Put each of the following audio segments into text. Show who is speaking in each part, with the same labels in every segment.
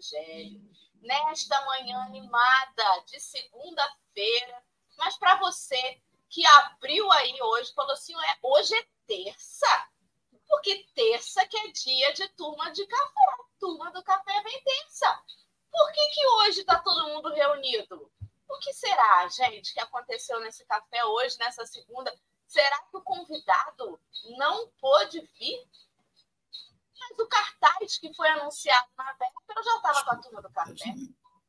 Speaker 1: Evangelho. Nesta manhã animada de segunda-feira, mas para você que abriu aí hoje, falou assim: é, hoje é terça, porque terça que é dia de turma de café. Turma do café vem terça. Por que, que hoje está todo mundo reunido? O que será, gente, que aconteceu nesse café hoje, nessa segunda? Será que o convidado não pôde vir? Mas o cartaz que foi anunciado na véspera já estava com a turma do café.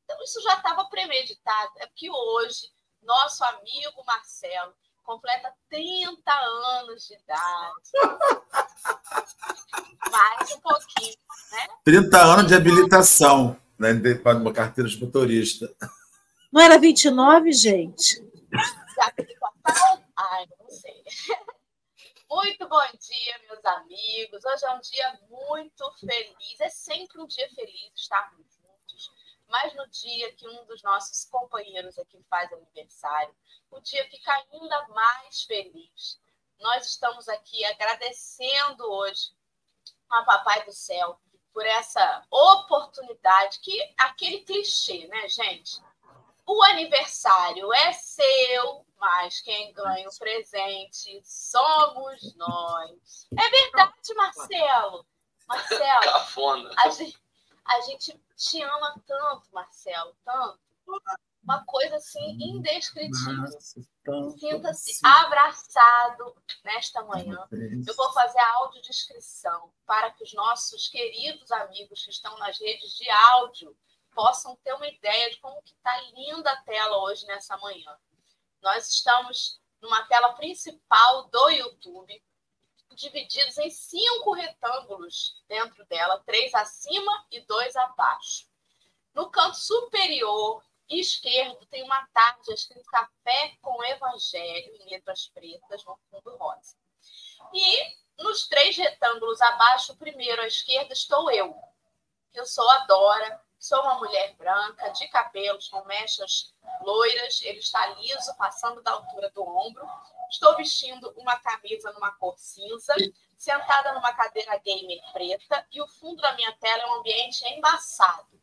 Speaker 1: Então, isso já estava premeditado. É porque hoje, nosso amigo Marcelo completa 30 anos de idade. Mais um pouquinho, né?
Speaker 2: 30 anos de habilitação, né? Para uma carteira de motorista.
Speaker 3: Não era 29, gente?
Speaker 1: Já que Ai, não sei. Muito bom dia, meus amigos. Hoje é um dia muito feliz. É sempre um dia feliz estarmos juntos. Mas no dia que um dos nossos companheiros aqui faz aniversário, o dia fica ainda mais feliz. Nós estamos aqui agradecendo hoje a Papai do Céu por essa oportunidade, que aquele clichê, né, gente? O aniversário é seu, mas quem ganha o presente somos nós. É verdade, Marcelo. Marcelo,
Speaker 4: Cafona.
Speaker 1: A, gente, a gente te ama tanto, Marcelo, tanto. Uma coisa assim indescritível. Sinta-se abraçado nesta manhã. Eu vou fazer a audiodescrição para que os nossos queridos amigos que estão nas redes de áudio possam ter uma ideia de como que está linda a tela hoje nessa manhã. Nós estamos numa tela principal do YouTube, divididos em cinco retângulos dentro dela, três acima e dois abaixo. No canto superior esquerdo tem uma tarde escrito Café com Evangelho, em letras pretas, no fundo rosa. E nos três retângulos abaixo, primeiro à esquerda, estou eu. Eu sou a Dora, Sou uma mulher branca, de cabelos com mechas loiras, ele está liso, passando da altura do ombro. Estou vestindo uma camisa numa cor cinza, sentada numa cadeira gamer preta, e o fundo da minha tela é um ambiente embaçado.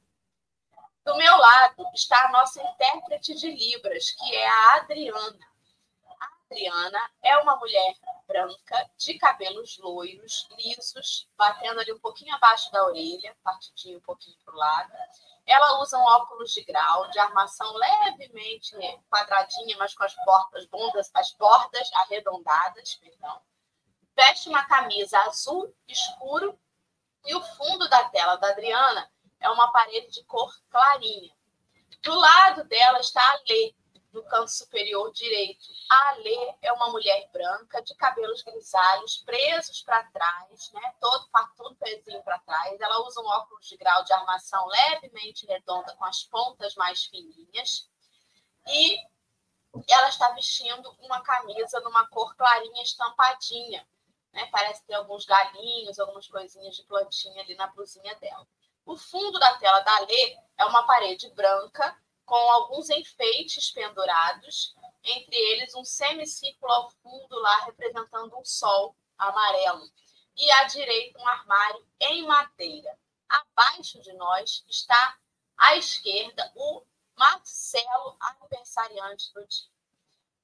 Speaker 1: Do meu lado está a nossa intérprete de Libras, que é a Adriana. Adriana é uma mulher branca, de cabelos loiros, lisos, batendo ali um pouquinho abaixo da orelha, partidinho um pouquinho para o lado. Ela usa um óculos de grau, de armação levemente quadradinha, mas com as portas bundas, as bordas arredondadas, perdão. Veste uma camisa azul escuro e o fundo da tela da Adriana é uma parede de cor clarinha. Do lado dela está a Lê, no canto superior direito. A Alê é uma mulher branca, de cabelos grisalhos, presos para trás, né? todo, todo pezinho para trás. Ela usa um óculos de grau de armação levemente redonda, com as pontas mais fininhas. E ela está vestindo uma camisa numa cor clarinha estampadinha. Né? Parece ter alguns galinhos, algumas coisinhas de plantinha ali na blusinha dela. O fundo da tela da Alê é uma parede branca com alguns enfeites pendurados, entre eles um semicírculo ao fundo lá representando um sol amarelo. E à direita um armário em madeira. Abaixo de nós está à esquerda o Marcelo, aniversariante do dia.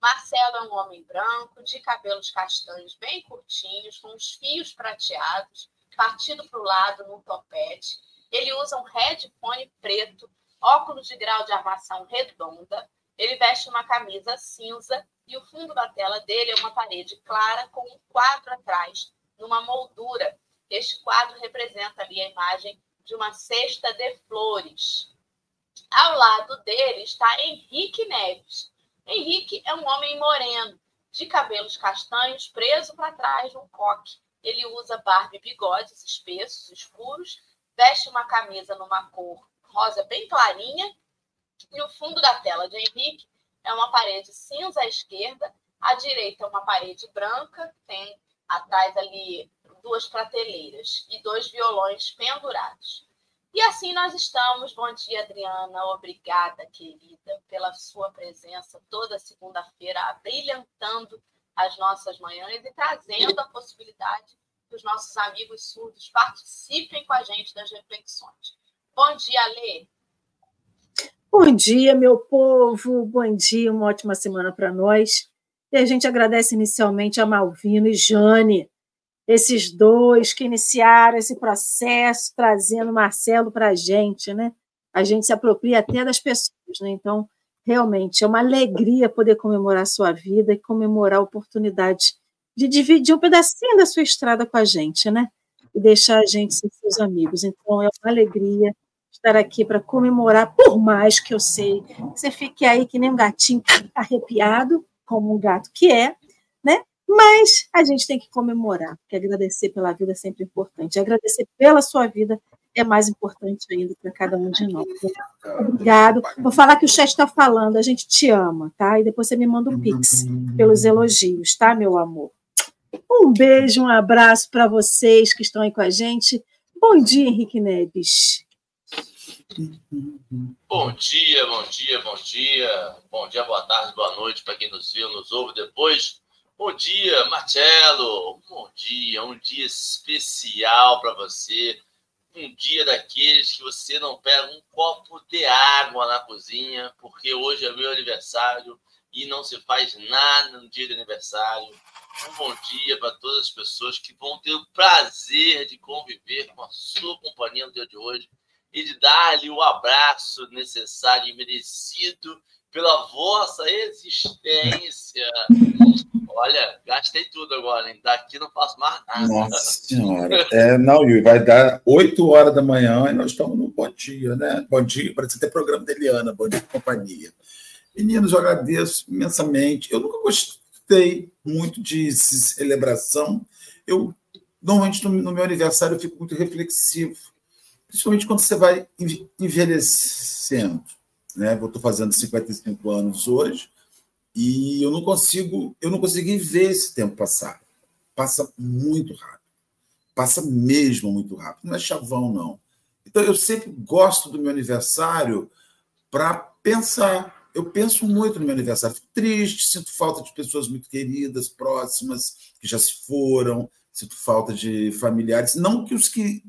Speaker 1: Marcelo é um homem branco, de cabelos castanhos bem curtinhos, com os fios prateados, partido para o lado num topete. Ele usa um headphone preto óculos de grau de armação redonda, ele veste uma camisa cinza e o fundo da tela dele é uma parede clara com um quadro atrás, numa moldura. Este quadro representa ali a imagem de uma cesta de flores. Ao lado dele está Henrique Neves. Henrique é um homem moreno, de cabelos castanhos, preso para trás num coque. Ele usa barba e bigodes espessos, escuros, veste uma camisa numa cor rosa bem clarinha, e o fundo da tela de Henrique é uma parede cinza à esquerda, à direita uma parede branca, tem atrás ali duas prateleiras e dois violões pendurados. E assim nós estamos. Bom dia, Adriana. Obrigada, querida, pela sua presença toda segunda-feira, brilhantando as nossas manhãs e trazendo a possibilidade que os nossos amigos surdos participem com a gente das reflexões. Bom dia, Lê.
Speaker 3: Bom dia, meu povo. Bom dia, uma ótima semana para nós. E a gente agradece inicialmente a Malvino e Jane, esses dois que iniciaram esse processo, trazendo Marcelo para a gente, né? A gente se apropria até das pessoas, né? Então, realmente, é uma alegria poder comemorar sua vida e comemorar a oportunidade de dividir um pedacinho da sua estrada com a gente, né? E deixar a gente ser seus amigos. Então, é uma alegria estar aqui para comemorar, por mais que eu sei que você fique aí que nem um gatinho arrepiado, como um gato que é, né? Mas a gente tem que comemorar, porque agradecer pela vida é sempre importante. Agradecer pela sua vida é mais importante ainda para cada um de nós. Obrigado. Vou falar que o chat está falando, a gente te ama, tá? E depois você me manda um pix pelos elogios, tá, meu amor? Um beijo, um abraço para vocês que estão aí com a gente. Bom dia, Henrique Neves.
Speaker 4: Bom dia, bom dia, bom dia. Bom dia, boa tarde, boa noite para quem nos viu, nos ouve depois. Bom dia, Marcelo. Bom dia, um dia especial para você. Um dia daqueles que você não pega um copo de água na cozinha, porque hoje é meu aniversário e não se faz nada no dia de aniversário. Um bom dia para todas as pessoas que vão ter o prazer de conviver com a sua companhia no dia de hoje e de dar-lhe o abraço necessário e merecido pela vossa existência. Olha, gastei tudo agora, hein? Daqui não faço mais nada.
Speaker 2: Nossa Senhora. É, não, Yui, vai dar 8 horas da manhã e nós estamos no Bom Dia, né? Bom Dia, parece ter programa da Eliana, Bom Dia Companhia. Meninos, eu agradeço imensamente. Eu nunca gostei muito de celebração. Eu, normalmente, no, no meu aniversário, eu fico muito reflexivo principalmente quando você vai envelhecendo. Né? Eu estou fazendo 55 anos hoje e eu não consigo, eu não consegui ver esse tempo passar. Passa muito rápido. Passa mesmo muito rápido. Não é chavão, não. Então, eu sempre gosto do meu aniversário para pensar. Eu penso muito no meu aniversário. Fico triste, sinto falta de pessoas muito queridas, próximas, que já se foram, sinto falta de familiares. Não que os que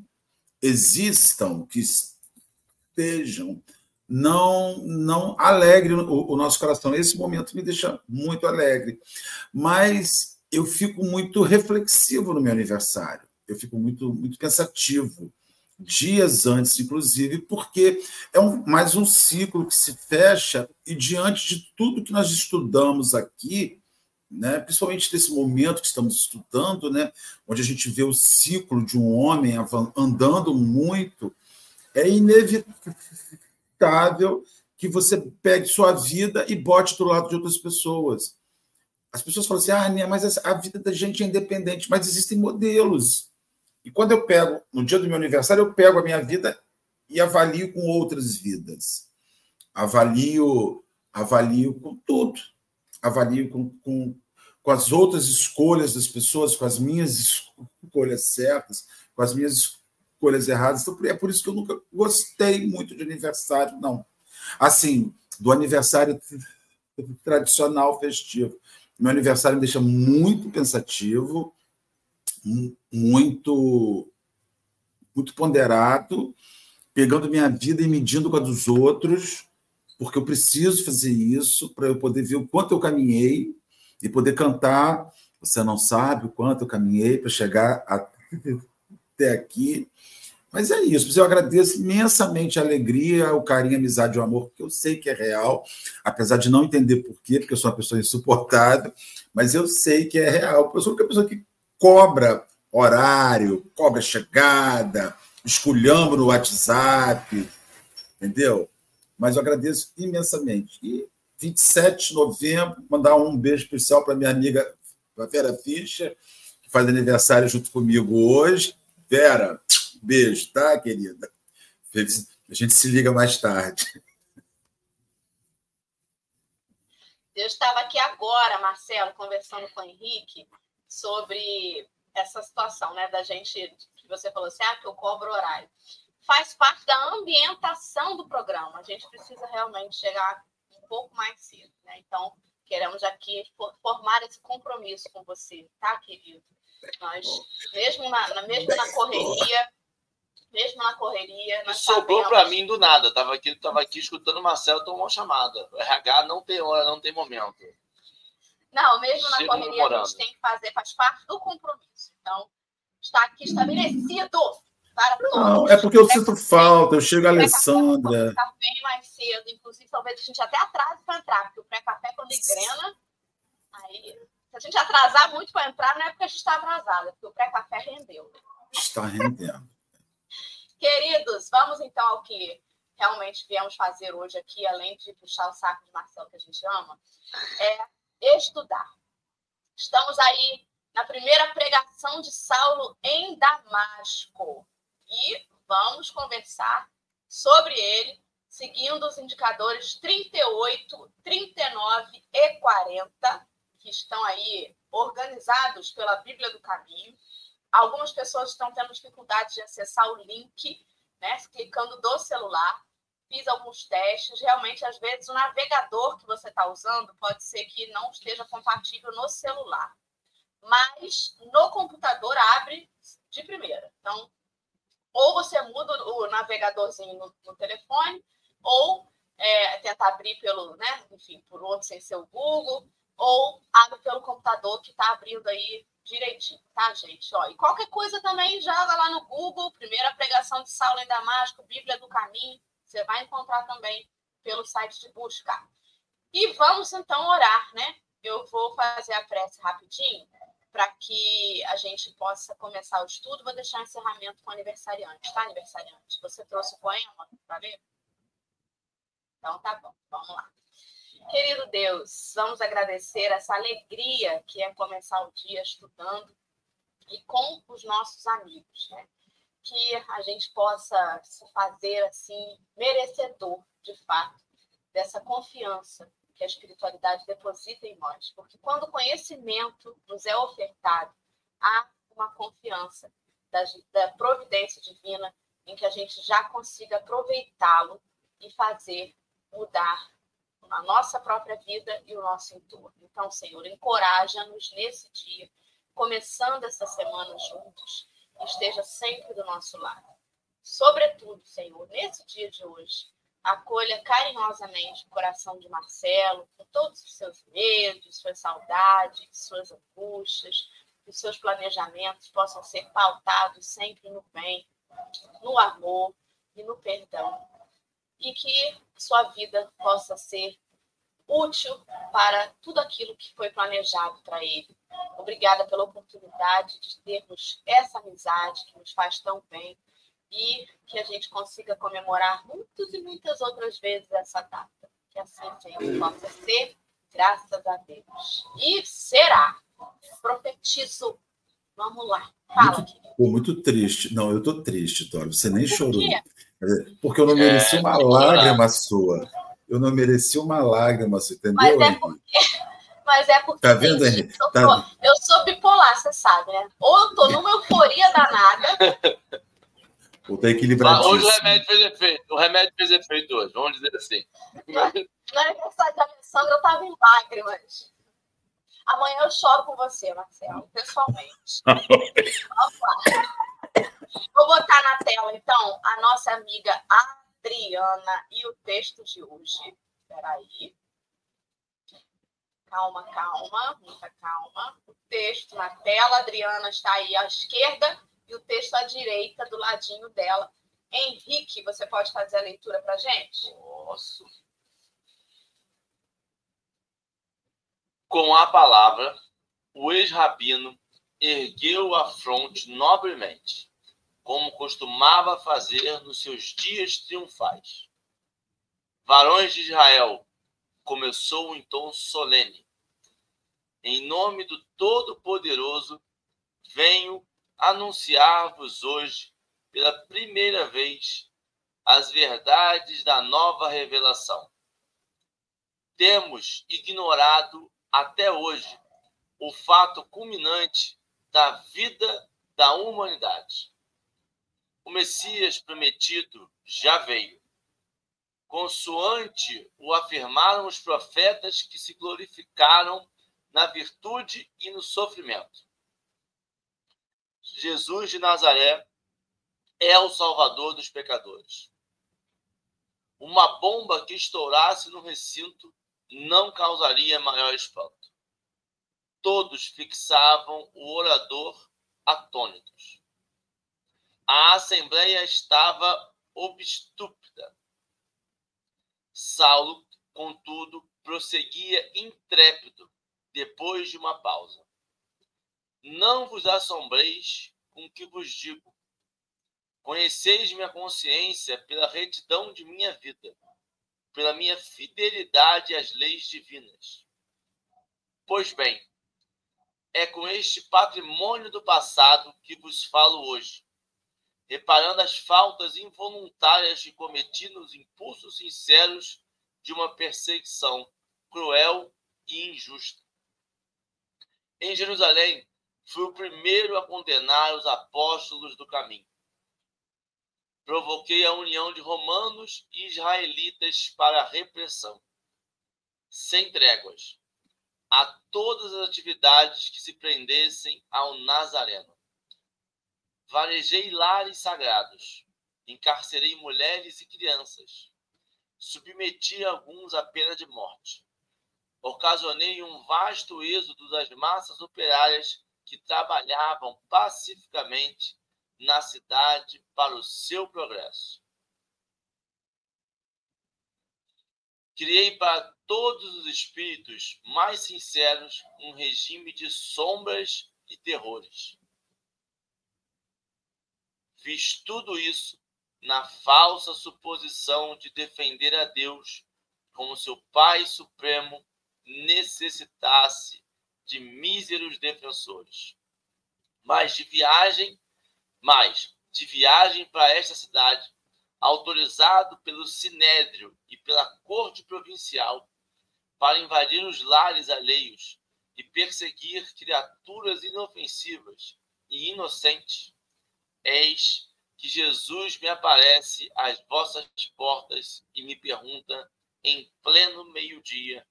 Speaker 2: existam, que estejam, não não alegre o, o, nosso coração. Esse momento me deixa muito alegre, mas eu fico muito reflexivo no meu aniversário. Eu fico muito muito pensativo dias antes, inclusive, porque é um, mais um ciclo que se fecha e diante de tudo que nós estudamos aqui, né, principalmente nesse momento que estamos estudando, né, onde a gente vê o ciclo de um homem andando muito, é inevitável que você pegue sua vida e bote do lado de outras pessoas. As pessoas falam assim: ah, mas a vida da gente é independente, mas existem modelos. E quando eu pego, no dia do meu aniversário, eu pego a minha vida e avalio com outras vidas. Avalio, avalio com tudo avalio com, com, com as outras escolhas das pessoas, com as minhas escolhas certas, com as minhas escolhas erradas. Então, é por isso que eu nunca gostei muito de aniversário, não. Assim, do aniversário tradicional festivo. Meu aniversário me deixa muito pensativo, muito muito ponderado, pegando minha vida e medindo com a dos outros, porque eu preciso fazer isso para eu poder ver o quanto eu caminhei e poder cantar. Você não sabe o quanto eu caminhei para chegar até aqui. Mas é isso. Eu agradeço imensamente a alegria, o carinho, a amizade, o amor, que eu sei que é real, apesar de não entender por quê, porque eu sou uma pessoa insuportável, mas eu sei que é real. Eu sou uma pessoa que cobra horário, cobra chegada, esculhamba no WhatsApp, entendeu? Mas eu agradeço imensamente. E 27 de novembro, mandar um beijo especial para minha amiga Vera Fischer, que faz aniversário junto comigo hoje. Vera, beijo, tá, querida? A gente se liga mais tarde.
Speaker 1: Eu estava aqui agora, Marcelo, conversando com o Henrique sobre essa situação, né, da gente, que você falou assim, ah, que eu cobro horário faz parte da ambientação do programa. A gente precisa realmente chegar um pouco mais cedo. Né? Então, Queremos aqui formar esse compromisso com você, tá, querido? Nós, mesmo na, mesmo na correria, mesmo na correria. Nós
Speaker 4: sobrou para mim do nada. Tava aqui, tava aqui escutando o Marcelo tomou uma chamada. O RH não tem hora, não tem momento.
Speaker 1: Não, mesmo na correria a gente tem que fazer, faz parte do compromisso. Então, está aqui estabelecido para. Não,
Speaker 2: é porque eu sinto falta, eu chego a Alessandra.
Speaker 1: Está bem mais cedo, inclusive talvez a gente até atrase para entrar, porque o pré-café quando engrena, aí se a gente atrasar muito para entrar, não é porque a gente está atrasada, é porque o pré-café rendeu.
Speaker 2: Está rendendo.
Speaker 1: Queridos, vamos então ao que realmente viemos fazer hoje aqui, além de puxar o saco de Marcelo que a gente ama, é estudar. Estamos aí na primeira pregação de Saulo em Damasco e vamos conversar sobre ele, seguindo os indicadores 38, 39 e 40, que estão aí organizados pela Bíblia do Caminho. Algumas pessoas estão tendo dificuldade de acessar o link, né, clicando do celular. Fiz alguns testes. Realmente, às vezes, o navegador que você está usando pode ser que não esteja compatível no celular. Mas no computador abre de primeira. Então, ou você muda o navegadorzinho no, no telefone, ou é, tenta abrir pelo, né, enfim, por outro sem ser o Google, ou abre pelo computador que está abrindo aí direitinho, tá, gente? Ó, e qualquer coisa também joga lá no Google, primeira pregação de Saulo em Damasco, Bíblia do Caminho, você vai encontrar também pelo site de busca. E vamos então orar, né? Eu vou fazer a prece rapidinho para que a gente possa começar o estudo. Vou deixar o encerramento com o aniversariante, tá, aniversariante? Você trouxe o poema para ler? Então tá bom, vamos lá. Querido Deus, vamos agradecer essa alegria que é começar o dia estudando e com os nossos amigos, né? Que a gente possa se fazer assim merecedor, de fato, dessa confiança que a espiritualidade deposita em nós. Porque quando o conhecimento nos é ofertado, há uma confiança da, da providência divina em que a gente já consiga aproveitá-lo e fazer mudar a nossa própria vida e o nosso entorno. Então, Senhor, encoraja-nos nesse dia, começando essa semana juntos, esteja sempre do nosso lado. Sobretudo, Senhor, nesse dia de hoje, acolha carinhosamente o coração de Marcelo, com todos os seus medos, suas saudades, suas angústias, que os seus planejamentos possam ser pautados sempre no bem, no amor e no perdão. E que sua vida possa ser útil para tudo aquilo que foi planejado para ele. Obrigada pela oportunidade de termos essa amizade que nos faz tão bem e que a gente consiga comemorar muitas e muitas outras vezes essa data. Que assim, Senhor, possa ser, graças a Deus. E será. Profetizo. Vamos lá. Fala,
Speaker 2: muito, pô, muito triste. Não, eu tô triste, Dora. Você nem Por chorou. Quê? Porque eu não mereci é, uma lágrima sua. Eu não mereci uma lágrima, você entendeu?
Speaker 1: Mas é porque. Mas é porque.
Speaker 2: Tá vendo, Henrique?
Speaker 1: Eu, tá... eu sou bipolar, você sabe, né? Ou eu tô numa euforia danada,
Speaker 2: Ou tá equilibrado.
Speaker 4: Hoje o remédio fez efeito. O remédio fez efeito hoje, vamos dizer assim.
Speaker 1: No aniversário da Alessandra, eu estava em lágrimas. Amanhã eu choro com você, Marcelo, pessoalmente. Vamos lá. Vou botar na tela, então, a nossa amiga Adriana e o texto de hoje. Espera aí. Calma, calma, muita calma. O texto na tela, Adriana está aí à esquerda e o texto à direita, do ladinho dela. Henrique, você pode fazer a leitura para gente?
Speaker 4: Posso. Com a palavra, o ex-rabino ergueu a fronte nobremente, como costumava fazer nos seus dias triunfais. Varões de Israel, começou em tom solene. Em nome do Todo-Poderoso, venho anunciar-vos hoje, pela primeira vez, as verdades da nova revelação. Temos ignorado até hoje o fato culminante da vida da humanidade. O Messias prometido já veio. consoante o afirmaram os profetas que se glorificaram na virtude e no sofrimento. Jesus de Nazaré é o Salvador dos pecadores. Uma bomba que estourasse no recinto não causaria maior espanto. Todos fixavam o orador atônitos. A assembleia estava obstúpida. Saulo, contudo, prosseguia intrépido depois de uma pausa. Não vos assombreis com o que vos digo. Conheceis minha consciência pela retidão de minha vida, pela minha fidelidade às leis divinas. Pois bem, é com este patrimônio do passado que vos falo hoje, reparando as faltas involuntárias que cometi nos impulsos sinceros de uma perseguição cruel e injusta. Em Jerusalém, fui o primeiro a condenar os apóstolos do caminho. Provoquei a união de romanos e israelitas para a repressão, sem tréguas, a todas as atividades que se prendessem ao Nazareno. Varejei lares sagrados, encarcerei mulheres e crianças, submeti alguns à pena de morte. Ocasionei um vasto êxodo das massas operárias que trabalhavam pacificamente na cidade para o seu progresso. Criei para todos os espíritos mais sinceros um regime de sombras e terrores. Fiz tudo isso na falsa suposição de defender a Deus como seu Pai Supremo necessitasse de míseros defensores. Mas de viagem, mas de viagem para esta cidade, autorizado pelo Sinédrio e pela Corte Provincial para invadir os lares alheios e perseguir criaturas inofensivas e inocentes, eis que Jesus me aparece às vossas portas e me pergunta em pleno meio-dia,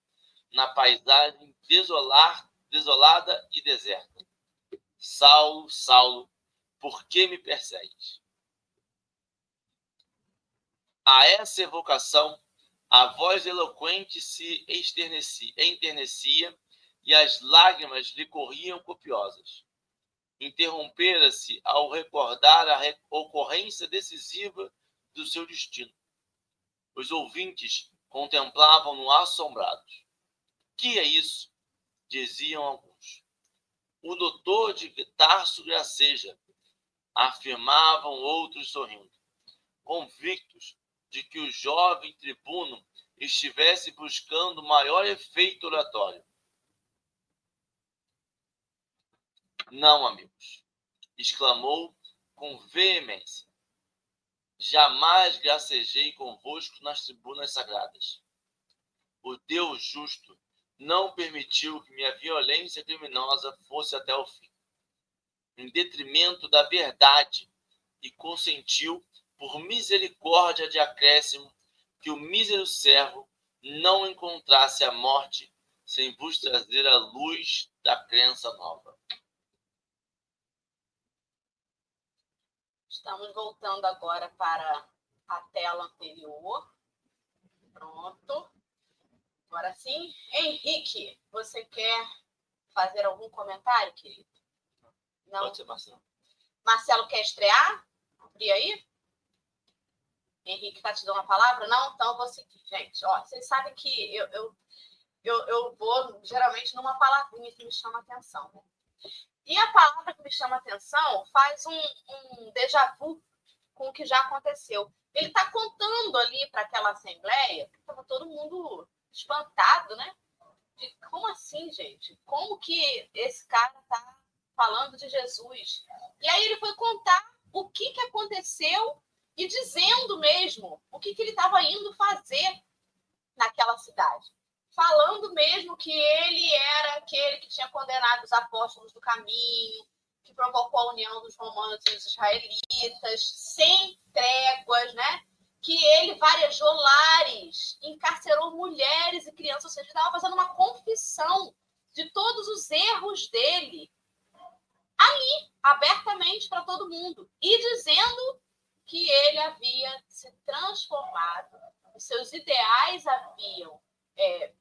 Speaker 4: na paisagem desolar desolada e deserta. Saulo, Saulo, por que me persegues? A essa evocação, a voz eloquente se enternecia e as lágrimas lhe corriam copiosas. Interrompera-se ao recordar a ocorrência decisiva do seu destino. Os ouvintes contemplavam-no assombrados. Que é isso? Diziam alguns. O doutor de Tarso Graceja, afirmavam outros sorrindo, convictos de que o jovem tribuno estivesse buscando maior efeito oratório. Não, amigos, exclamou com veemência. Jamais gracejei convosco nas tribunas sagradas. O Deus justo não permitiu que minha violência criminosa fosse até o fim, em detrimento da verdade, e consentiu, por misericórdia de acréscimo, que o mísero servo não encontrasse a morte sem vos trazer a luz da crença nova.
Speaker 1: Estamos voltando agora para a tela anterior. Pronto. Agora sim, Henrique, você quer fazer algum comentário, querido?
Speaker 4: Não. Pode ser, Marcelo.
Speaker 1: Marcelo quer estrear? Abrir aí? Henrique está te dando a palavra? Não? Então eu vou seguir, gente. Ó, vocês sabem que eu, eu, eu, eu vou geralmente numa palavrinha que me chama atenção. Né? E a palavra que me chama atenção faz um, um déjà vu com o que já aconteceu. Ele está contando ali para aquela assembleia, estava todo mundo espantado, né? De como assim, gente? Como que esse cara tá falando de Jesus? E aí ele foi contar o que, que aconteceu e dizendo mesmo o que, que ele estava indo fazer naquela cidade. Falando mesmo que ele era aquele que tinha condenado os apóstolos do caminho, que provocou a união dos romanos e dos israelitas, sem tréguas, né? Que ele varejou lares, encarcerou mulheres e crianças, ou seja, estava fazendo uma confissão de todos os erros dele. Ali, abertamente para todo mundo, e dizendo que ele havia se transformado, os seus ideais haviam é,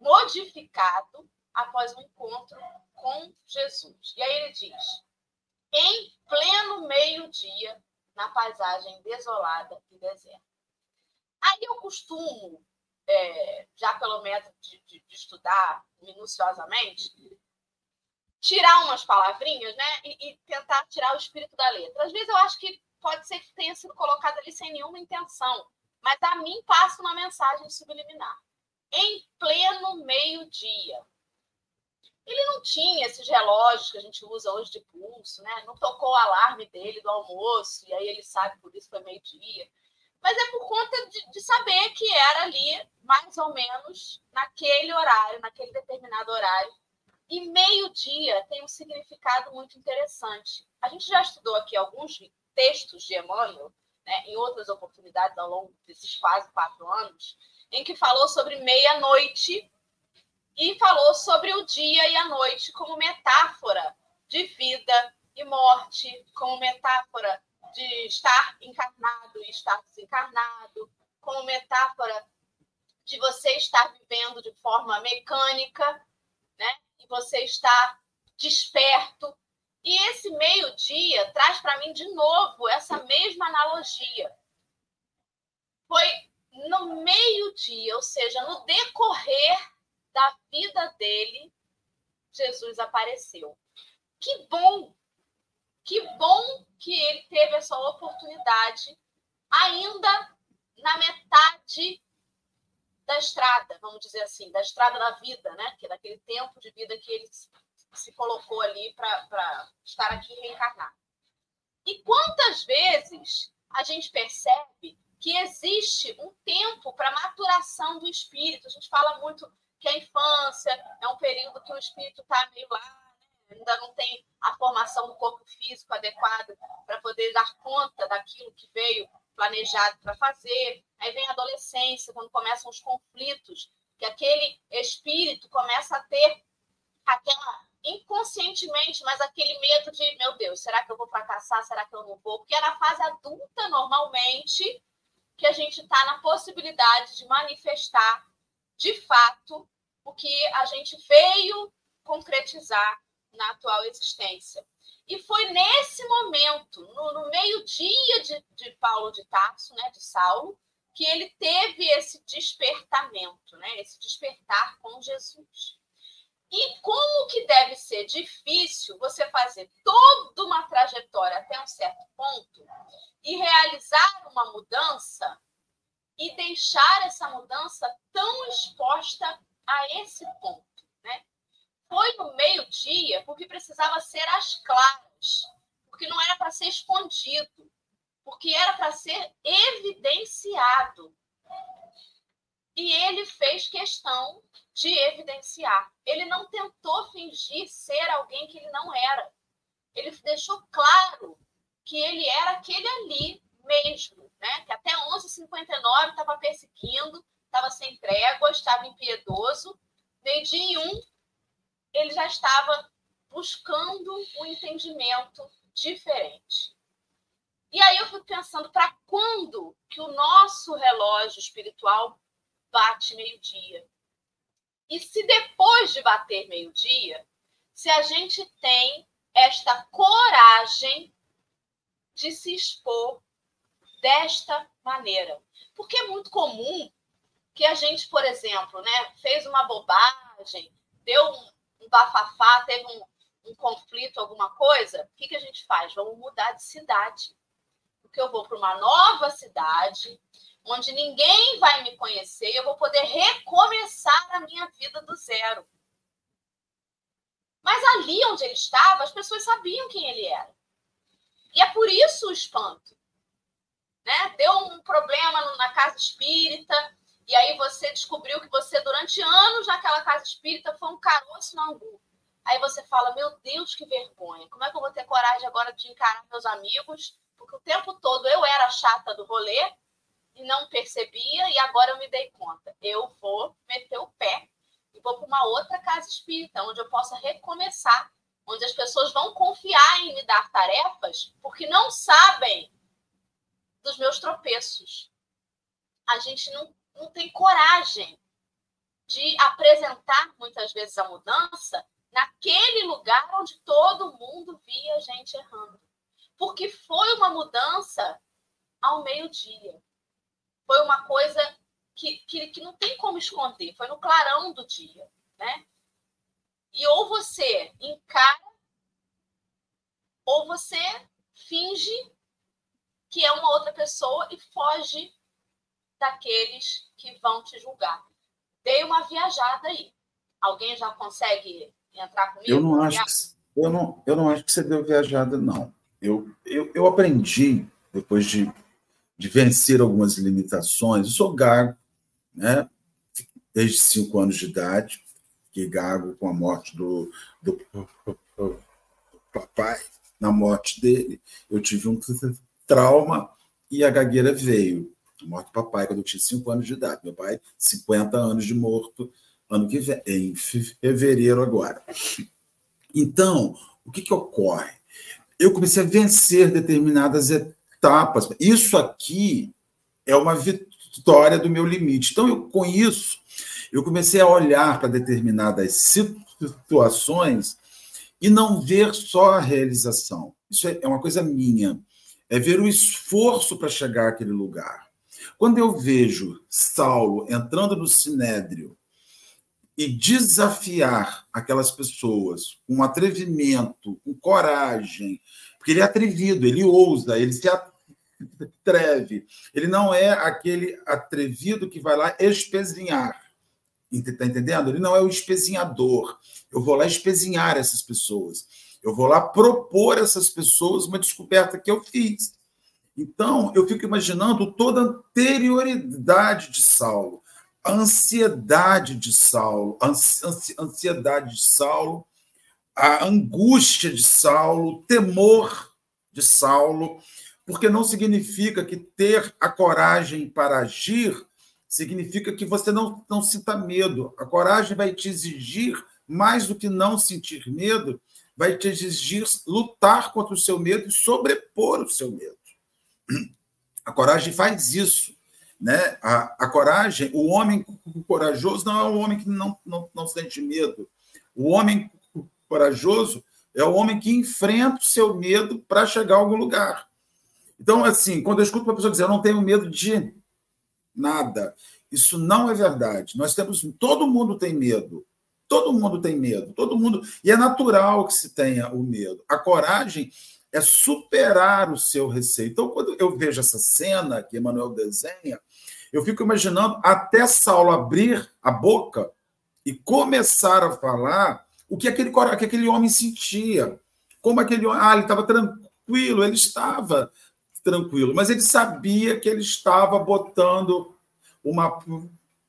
Speaker 1: modificado após o um encontro com Jesus. E aí ele diz: em pleno meio-dia, na paisagem desolada e deserta. Aí eu costumo, é, já pelo método de, de, de, estudar minuciosamente, tirar umas palavrinhas né, e, e tentar tirar o espírito da letra. Às vezes eu acho que pode ser que tenha sido colocado ali sem nenhuma intenção, mas a mim passa uma mensagem subliminar. Em pleno meio-dia, ele não tinha esses relógios que a gente usa hoje de pulso, né? Não tocou o alarme dele do almoço, e aí ele sabe por isso foi meio-dia. Mas é por conta de, de, saber que era ali, mais ou menos, naquele horário, naquele determinado horário. E meio-dia tem um significado muito interessante. A gente já estudou aqui alguns textos de Emmanuel, né, em outras oportunidades ao longo desses quase quatro anos, em que falou sobre meia-noite e falou sobre o dia e a noite como metáfora de vida e morte, como metáfora de estar encarnado e estar desencarnado, como metáfora de você estar vivendo de forma mecânica, né? E você estar desperto. E esse meio-dia traz para mim de novo essa mesma analogia. Foi no meio-dia, ou seja, no decorrer da vida dele, Jesus apareceu. Que bom! Que bom que ele teve essa oportunidade ainda na metade da estrada, vamos dizer assim, da estrada da vida, né? Que é daquele tempo de vida que ele se colocou ali para estar aqui reencarnado. E quantas vezes a gente percebe que existe um tempo para maturação do espírito? A gente fala muito que a infância é um período que o espírito está meio lá, né? ainda não tem a formação do corpo físico adequada para poder dar conta daquilo que veio planejado para fazer. Aí vem a adolescência, quando começam os conflitos, que aquele espírito começa a ter aquela inconscientemente, mas aquele medo de, meu Deus, será que eu vou fracassar? Será que eu não vou? Porque é na fase adulta, normalmente, que a gente está na possibilidade de manifestar, de fato, o que a gente veio concretizar na atual existência. E foi nesse momento, no, no meio-dia de, de, Paulo de Tarso, né, de Saulo, que ele teve esse despertamento, né, esse despertar com Jesus. E como que deve ser difícil você fazer toda uma trajetória até um certo ponto e realizar uma mudança e deixar essa mudança tão exposta a esse ponto. Né? Foi no meio-dia porque precisava ser às claras, porque não era para ser escondido, porque era para ser evidenciado. E ele fez questão de evidenciar. Ele não tentou fingir ser alguém que ele não era. Ele deixou claro que ele era aquele ali mesmo, né? Que até 11h59 estava perseguindo, estava sem trégua, estava impiedoso. Meio-dia em um, ele já estava buscando um entendimento diferente. E aí eu fico pensando, para quando que o nosso relógio espiritual bate meio-dia? E se depois de bater meio-dia, se a gente tem esta coragem de se expor desta maneira? Porque é muito comum que a gente, por exemplo, né, fez uma bobagem, deu um, um bafafá, teve um, um, conflito, alguma coisa, o que, que a gente faz? Vamos mudar de cidade. Porque eu vou para uma nova cidade, onde ninguém vai me conhecer, e eu vou poder recomeçar a minha vida do zero. Mas ali onde ele estava, as pessoas sabiam quem ele era. E é por isso o espanto. Né? Deu um problema na casa espírita, e aí você descobriu que você, durante anos naquela casa espírita, foi um caroço no angu. Aí você fala, meu Deus, que vergonha. Como é que eu vou ter coragem agora de encarar meus amigos? Porque o tempo todo eu era chata do rolê, e não percebia, e agora eu me dei conta. Eu vou meter o pé e vou para uma outra casa espírita, onde eu possa recomeçar, onde as pessoas vão confiar em me dar tarefas, porque não sabem dos meus tropeços. A gente não, não tem coragem de apresentar muitas vezes a mudança naquele lugar onde todo mundo via a gente errando. Porque foi uma mudança ao meio-dia. Foi uma coisa que, que, que não tem como esconder, foi no clarão do dia. Né? E ou você encara, ou você finge que é uma outra pessoa e foge daqueles que vão te julgar. Dei uma viajada aí. Alguém já consegue entrar comigo?
Speaker 2: Eu não acho que, eu não, eu não acho que você deu viajada, não. Eu, eu, eu aprendi, depois de, de vencer algumas limitações, eu sou gago, né? desde cinco anos de idade, que gago com a morte do, do, do papai, na morte dele, eu tive um trauma e a gagueira veio. Morte papai, quando eu tinha cinco anos de idade. Meu pai, 50 anos de morto, ano que vem, em fevereiro agora. Então, o que, que ocorre? Eu comecei a vencer determinadas etapas. Isso aqui é uma vitória do meu limite. Então, eu, com isso, eu comecei a olhar para determinadas situações e não ver só a realização. Isso é, é uma coisa minha. É ver o esforço para chegar àquele lugar. Quando eu vejo Saulo entrando no sinédrio e desafiar aquelas pessoas com atrevimento, com coragem, porque ele é atrevido, ele ousa, ele se atreve. Ele não é aquele atrevido que vai lá espezinhar. Está entendendo? Ele não é o espezinhador. Eu vou lá espezinhar essas pessoas. Eu vou lá propor a essas pessoas uma descoberta que eu fiz. Então, eu fico imaginando toda a anterioridade de Saulo, a ansiedade de Saulo, a ansiedade de Saulo, a angústia de Saulo, o temor de Saulo, porque não significa que ter a coragem para agir significa que você não, não sinta medo. A coragem vai te exigir, mais do que não sentir medo, vai te exigir lutar contra o seu medo e sobrepor o seu medo. A coragem faz isso. Né? A, a coragem, o homem corajoso não é o homem que não, não, não sente medo. O homem corajoso é o homem que enfrenta o seu medo para chegar a algum lugar. Então, assim, quando eu escuto uma pessoa dizer eu não tenho medo de nada, isso não é verdade. Nós temos, todo mundo tem medo. Todo mundo tem medo, todo mundo. E é natural que se tenha o medo. A coragem é superar o seu receio. Então, quando eu vejo essa cena que Emmanuel desenha, eu fico imaginando até Saulo abrir a boca e começar a falar o que aquele, que aquele homem sentia. Como aquele homem. Ah, ele estava tranquilo, ele estava tranquilo, mas ele sabia que ele estava botando uma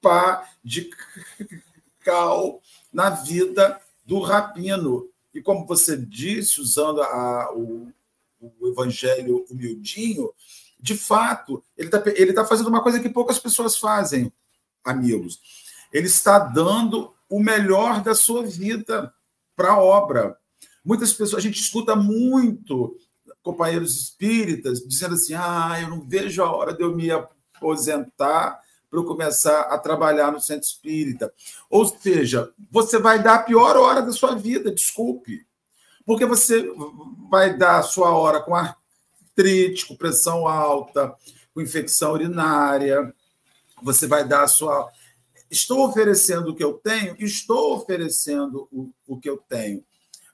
Speaker 2: pá de cal na vida do rabino. E como você disse, usando a, o, o evangelho humildinho, de fato, ele está ele tá fazendo uma coisa que poucas pessoas fazem, amigos. Ele está dando o melhor da sua vida para a obra. Muitas pessoas, a gente escuta muito companheiros espíritas dizendo assim: ah, eu não vejo a hora de eu me aposentar para eu começar a trabalhar no centro espírita. Ou seja, você vai dar a pior hora da sua vida, desculpe. Porque você vai dar a sua hora com artrite, com pressão alta, com infecção urinária, você vai dar a sua. Estou oferecendo o que eu tenho, estou oferecendo o, o que eu tenho.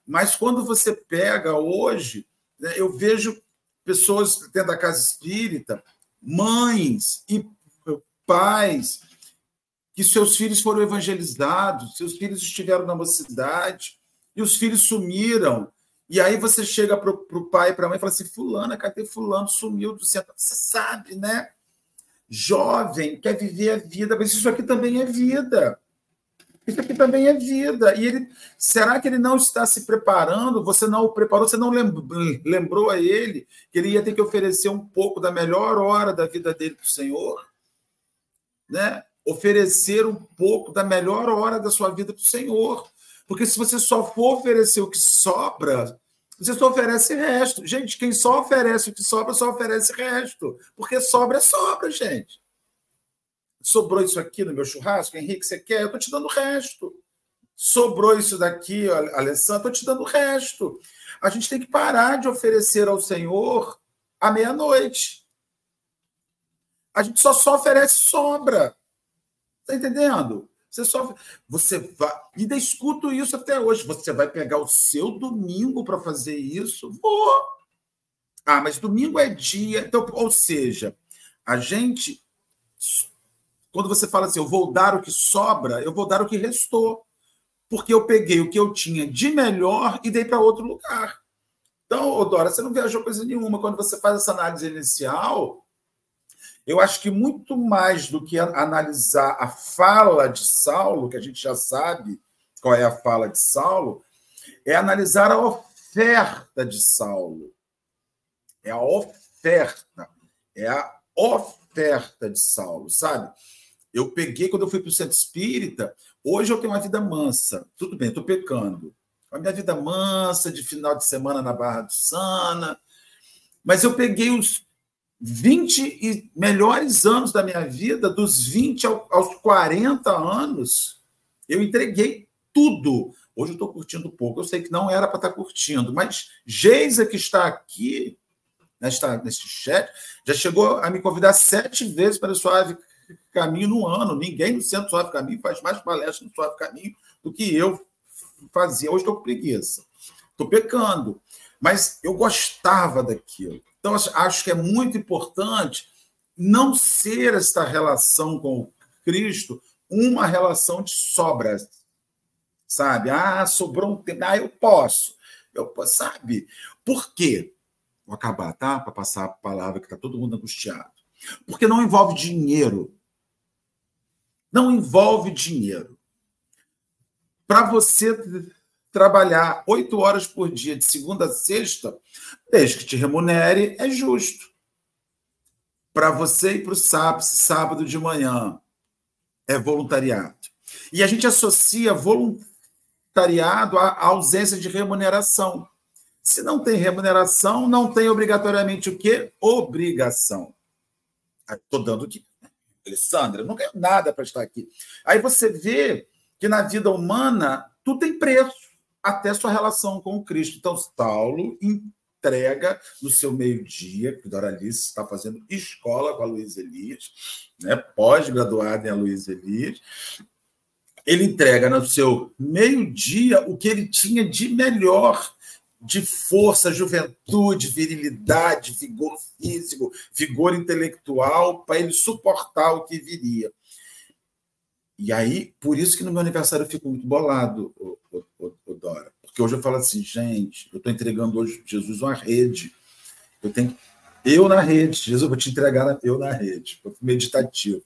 Speaker 2: Mas quando você pega hoje, né, eu vejo pessoas dentro da casa espírita, mães e pais, que seus filhos foram evangelizados, seus filhos estiveram na mocidade e os filhos sumiram. E aí você chega para o pai e para a mãe e fala assim: Fulana, cadê Fulano? Sumiu do centro. Você sabe, né? Jovem, quer viver a vida, mas isso aqui também é vida. Isso aqui também é vida. E ele, será que ele não está se preparando? Você não o preparou? Você não lembrou a ele que ele ia ter que oferecer um pouco da melhor hora da vida dele para o Senhor? Né? Oferecer um pouco da melhor hora da sua vida para o Senhor. Porque se você só for oferecer o que sobra, você só oferece resto. Gente, quem só oferece o que sobra, só oferece resto. Porque sobra é sobra, gente sobrou isso aqui no meu churrasco, Henrique, você quer? Eu estou te dando o resto. Sobrou isso daqui, Alessandro, estou te dando o resto. A gente tem que parar de oferecer ao Senhor à meia-noite. A gente só, só oferece sobra. Está entendendo? Você só. Você vai. Ainda escuto isso até hoje. Você vai pegar o seu domingo para fazer isso? Vou. Ah, mas domingo é dia. Então, ou seja, a gente quando você fala assim, eu vou dar o que sobra, eu vou dar o que restou. Porque eu peguei o que eu tinha de melhor e dei para outro lugar. Então, Odora, você não viajou coisa nenhuma. Quando você faz essa análise inicial, eu acho que muito mais do que analisar a fala de Saulo, que a gente já sabe qual é a fala de Saulo, é analisar a oferta de Saulo. É a oferta. É a oferta de Saulo, sabe? Eu peguei, quando eu fui para o centro espírita, hoje eu tenho uma vida mansa. Tudo bem, estou pecando. A minha vida mansa, de final de semana na Barra do Sana. Mas eu peguei os 20 melhores anos da minha vida, dos 20 aos 40 anos, eu entreguei tudo. Hoje eu estou curtindo pouco. Eu sei que não era para estar tá curtindo, mas Geisa, que está aqui nesta, neste chat, já chegou a me convidar sete vezes para a Suave Caminho no ano. Ninguém no Centro Suave Caminho faz mais palestras no Suave Caminho do que eu fazia. Hoje estou com preguiça. Estou pecando. Mas eu gostava daquilo. Então, acho que é muito importante não ser esta relação com Cristo uma relação de sobras. Sabe? Ah, sobrou um tempo. Ah, eu posso. Eu posso, sabe? Por quê? Vou acabar, tá? Para passar a palavra que está todo mundo angustiado. Porque não envolve dinheiro não envolve dinheiro. Para você trabalhar oito horas por dia, de segunda a sexta, desde que te remunere, é justo. Para você ir para o SAPS sábado de manhã, é voluntariado. E a gente associa voluntariado à ausência de remuneração. Se não tem remuneração, não tem obrigatoriamente o quê? Obrigação. Estou dando que Alessandra, não ganho nada para estar aqui. Aí você vê que na vida humana tudo tem preço, até sua relação com Cristo. Então, Saulo entrega no seu meio-dia, que Doralice está fazendo escola com a Luiz Elias, né, pós-graduada em Luiz Elias. Ele entrega no seu meio-dia o que ele tinha de melhor de força, juventude, virilidade, vigor físico, vigor intelectual, para ele suportar o que viria. E aí, por isso que no meu aniversário eu fico muito bolado, o, o, o, Dora. Porque hoje eu falo assim, gente, eu estou entregando hoje Jesus uma rede. Eu tenho eu na rede, Jesus, vou te entregar eu na rede, meditativo.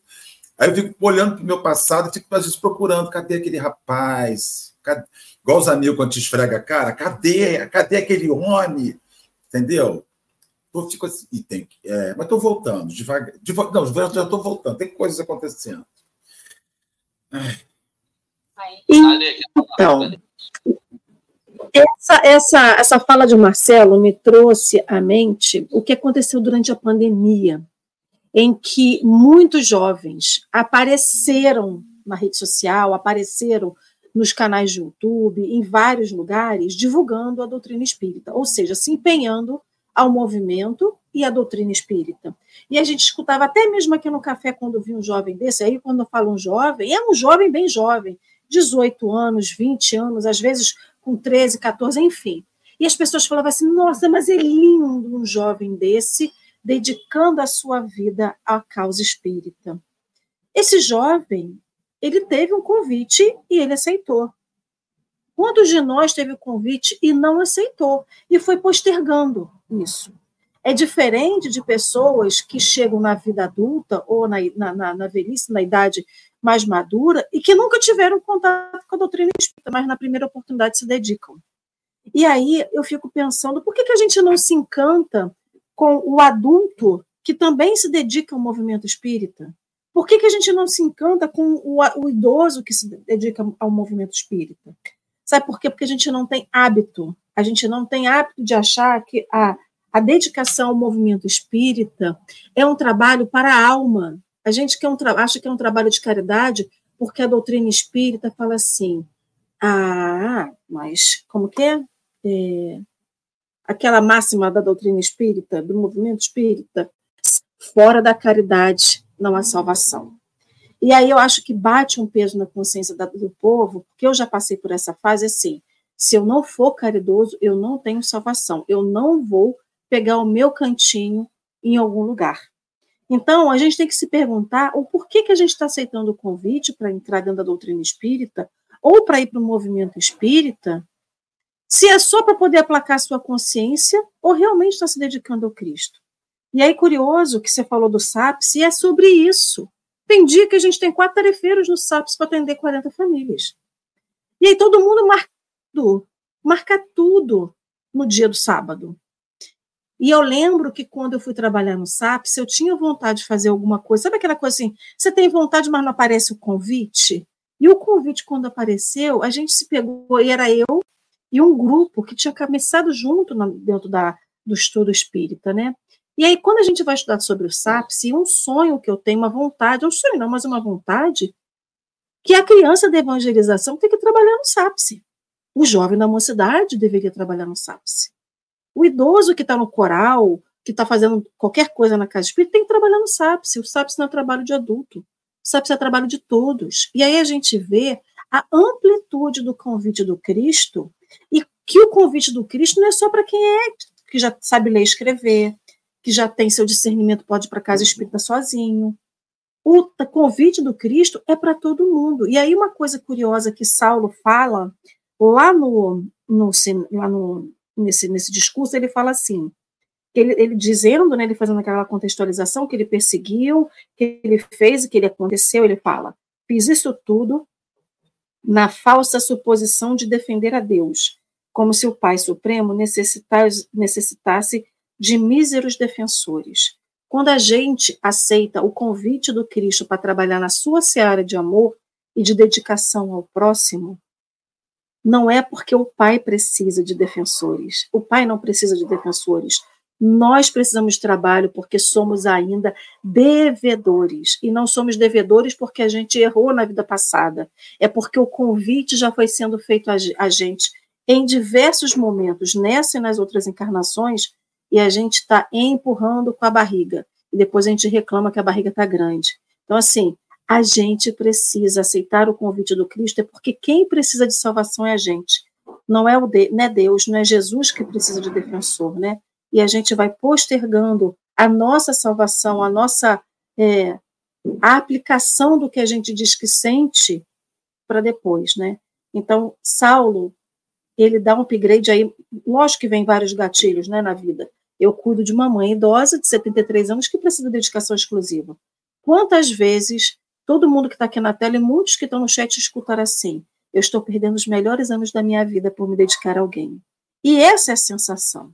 Speaker 2: Aí eu fico olhando para o meu passado e fico, às vezes, procurando, cadê aquele rapaz? Cadê? Igual os amigos quando te esfrega a cara, cadê? Cadê aquele homem? Entendeu? Eu fico assim, e tem. É, mas estou voltando, devagar. devagar não, já estou voltando, tem coisas acontecendo.
Speaker 3: Então, essa, essa, essa fala de Marcelo me trouxe à mente o que aconteceu durante a pandemia, em que muitos jovens apareceram na rede social, apareceram nos canais de YouTube, em vários lugares, divulgando a doutrina espírita, ou seja, se empenhando ao movimento e à doutrina espírita. E a gente escutava até mesmo aqui no café quando vi um jovem desse, aí quando eu falo um jovem, é um jovem bem jovem, 18 anos, 20 anos, às vezes com 13, 14, enfim. E as pessoas falavam assim: nossa, mas é lindo um jovem desse dedicando a sua vida à causa espírita. Esse jovem, ele teve um convite e ele aceitou. Quantos de nós teve o convite e não aceitou? E foi postergando isso. é diferente de pessoas que chegam na vida adulta ou na, na, na velhice, na idade mais madura, e que nunca tiveram contato com a doutrina espírita, mas na primeira oportunidade se dedicam. E aí eu fico pensando, por que, que a gente não se encanta com o adulto que também se dedica ao movimento espírita? Por que, que a gente não se encanta com o, o idoso que se dedica ao movimento espírita? Sabe por quê? Porque a gente não tem hábito. A gente não tem hábito de achar que a, a dedicação ao movimento espírita é um trabalho para a alma. A gente que é um acha que é um trabalho de caridade porque a doutrina espírita fala assim: ah, mas como que é? é aquela máxima da doutrina espírita, do movimento espírita, fora da caridade não há salvação. E aí eu acho que bate um peso na consciência do povo, porque eu já passei por essa fase assim, se eu não for caridoso, eu não tenho salvação. Eu não vou pegar o meu cantinho em algum lugar. Então, a gente tem que se perguntar o porquê que a gente está aceitando o convite para entrar dentro da doutrina espírita ou para ir para o movimento espírita, se é só para poder aplacar sua consciência ou realmente está se dedicando ao Cristo. E aí, curioso que você falou do SAPS, e é sobre isso. Tem dia que a gente tem quatro tarefeiros no SAPS para atender 40 famílias. E aí todo mundo marca tudo, marca tudo no dia do sábado. E eu lembro que quando eu fui trabalhar no SAPS, eu tinha vontade de fazer alguma coisa. Sabe aquela coisa assim, você tem vontade, mas não aparece o convite? E o convite, quando apareceu, a gente se pegou, e era eu e um grupo que tinha começado junto dentro da, do estudo espírita, né? E aí, quando a gente vai estudar sobre o SAPS, um sonho que eu tenho, uma vontade, um sonho não, mas uma vontade, que a criança da evangelização tem que trabalhar no SAPS. O jovem da mocidade deveria trabalhar no SAPS. O idoso que está no coral, que está fazendo qualquer coisa na casa espírita, tem que trabalhar no SAPS. O SAPS não é trabalho de adulto. O SAPS é trabalho de todos. E aí a gente vê a amplitude do convite do Cristo e que o convite do Cristo não é só para quem é que já sabe ler e escrever, que já tem seu discernimento, pode ir para casa espírita sozinho. O convite do Cristo é para todo mundo. E aí, uma coisa curiosa que Saulo fala, lá no, no, lá no nesse, nesse discurso, ele fala assim: ele, ele, dizendo, né, ele fazendo aquela contextualização que ele perseguiu, que ele fez, que ele aconteceu, ele fala: fiz isso tudo na falsa suposição de defender a Deus, como se o Pai Supremo necessitasse, necessitasse de míseros defensores. Quando a gente aceita o convite do Cristo para trabalhar na sua seara de amor e de dedicação ao próximo, não é porque o Pai precisa de defensores. O Pai não precisa de defensores. Nós precisamos de trabalho porque somos ainda devedores. E não somos devedores porque a gente errou na vida passada. É porque o convite já foi sendo feito a gente em diversos momentos, nessa e nas outras encarnações, e a gente está empurrando com a barriga. E depois a gente reclama que a barriga está grande. Então, assim, a gente precisa aceitar o convite do Cristo, é porque quem precisa de salvação é a gente. Não é, o de, não é Deus, não é Jesus que precisa de defensor, né? e a gente vai postergando a nossa salvação, a nossa é, a aplicação do que a gente diz que sente para depois, né? Então, Saulo, ele dá um upgrade aí, lógico que vem vários gatilhos, né, na vida. Eu cuido de uma mãe idosa de 73 anos que precisa de dedicação exclusiva. Quantas vezes todo mundo que está aqui na tela e muitos que estão no chat escutaram assim: eu estou perdendo os melhores anos da minha vida por me dedicar a alguém. E essa é a sensação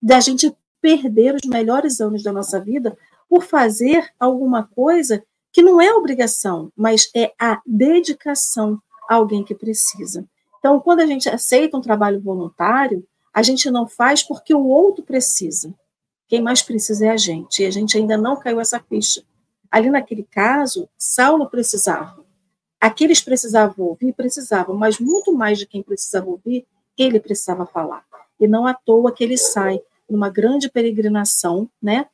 Speaker 3: da gente perder os melhores anos da nossa vida por fazer alguma coisa que não é obrigação, mas é a dedicação a alguém que precisa. Então, quando a gente aceita um trabalho voluntário, a gente não faz porque o outro precisa. Quem mais precisa é a gente, e a gente ainda não caiu essa ficha. Ali naquele caso, Saulo precisava. Aqueles precisavam ouvir, precisavam, mas muito mais de quem precisava ouvir, ele precisava falar. E não à toa que ele sai numa grande peregrinação, né,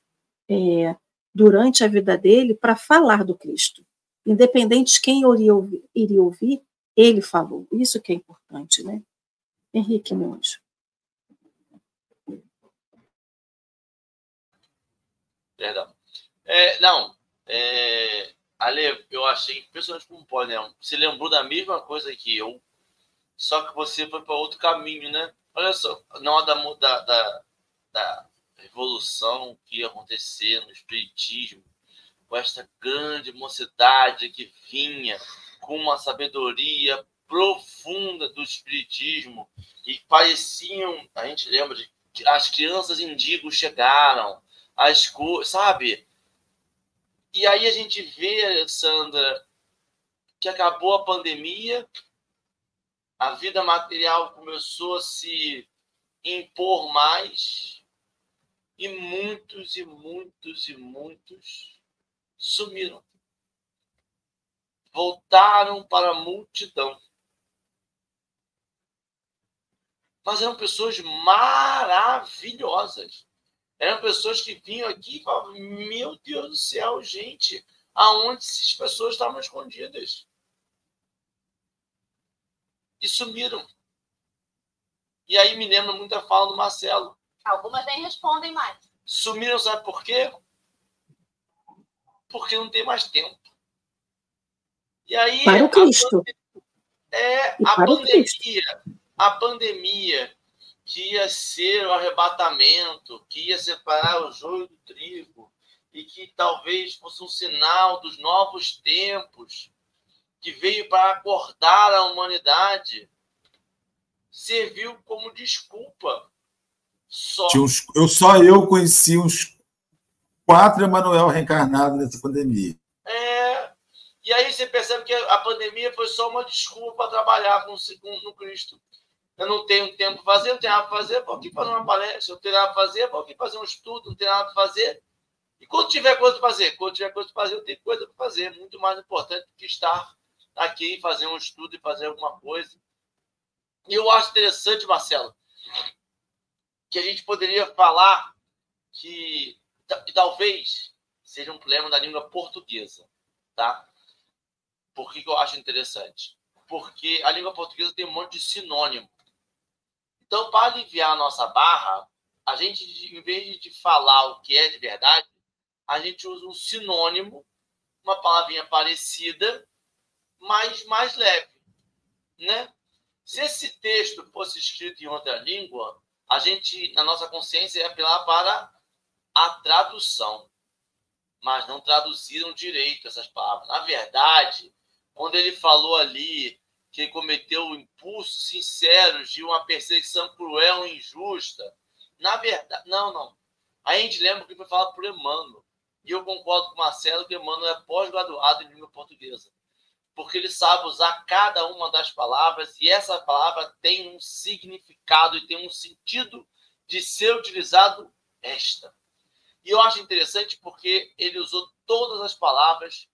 Speaker 3: é, durante a vida dele, para falar do Cristo. Independente de quem iria ouvir, iria ouvir, ele falou. Isso que é importante, né? Henrique, meu anjo.
Speaker 4: Perdão. É, não, é, Ale, eu achei, pessoas como pode, né? Você lembrou da mesma coisa que eu, só que você foi para outro caminho, né? Olha só, na hora da, da, da revolução que ia acontecer no espiritismo, com esta grande mocidade que vinha com uma sabedoria profunda do espiritismo e pareciam, a gente lembra de as crianças indigos chegaram, as coisas, sabe? E aí a gente vê, Sandra, que acabou a pandemia, a vida material começou a se impor mais, e muitos e muitos e muitos sumiram. Voltaram para a multidão. Mas eram pessoas maravilhosas. Eram pessoas que vinham aqui e falavam: Meu Deus do céu, gente, aonde essas pessoas estavam escondidas? E sumiram. E aí me lembra muito a fala do Marcelo.
Speaker 1: Algumas nem respondem mais.
Speaker 4: Sumiram, sabe por quê? Porque não tem mais tempo. E aí.
Speaker 3: Para o Cristo.
Speaker 4: É, a pandemia, a pandemia que ia ser o arrebatamento, que ia separar o joio do trigo, e que talvez fosse um sinal dos novos tempos, que veio para acordar a humanidade, serviu como desculpa.
Speaker 2: Só. Uns, eu só eu conheci uns quatro Emanuel reencarnados nessa pandemia.
Speaker 4: É, e aí você percebe que a pandemia foi só uma desculpa para trabalhar com, com, no Cristo. Eu não tenho tempo para fazer, não tenho nada para fazer, vou aqui fazer uma palestra. Não tenho nada para fazer, vou aqui fazer um estudo, não tenho nada para fazer. E quando tiver coisa para fazer? Quando tiver coisa para fazer, eu tenho coisa para fazer. Muito mais importante do que estar aqui e fazer um estudo e fazer alguma coisa. E eu acho interessante, Marcelo, que a gente poderia falar que talvez seja um problema da língua portuguesa, tá? Por que, que eu acho interessante? Porque a língua portuguesa tem um monte de sinônimo. Então, para aliviar a nossa barra, a gente, em vez de falar o que é de verdade, a gente usa um sinônimo, uma palavrinha parecida, mas mais leve, né? Se esse texto fosse escrito em outra língua, a gente, na nossa consciência, ia apelar para a tradução. Mas não traduziram direito essas palavras. Na verdade, quando ele falou ali que cometeu impulsos sinceros de uma perseguição cruel e injusta, na verdade, não, não. A gente lembra que foi falado por Emmanuel. E eu concordo com o Marcelo que Emmanuel é pós-graduado em língua portuguesa porque ele sabe usar cada uma das palavras e essa palavra tem um significado e tem um sentido de ser utilizado esta. E eu acho interessante porque ele usou todas as palavras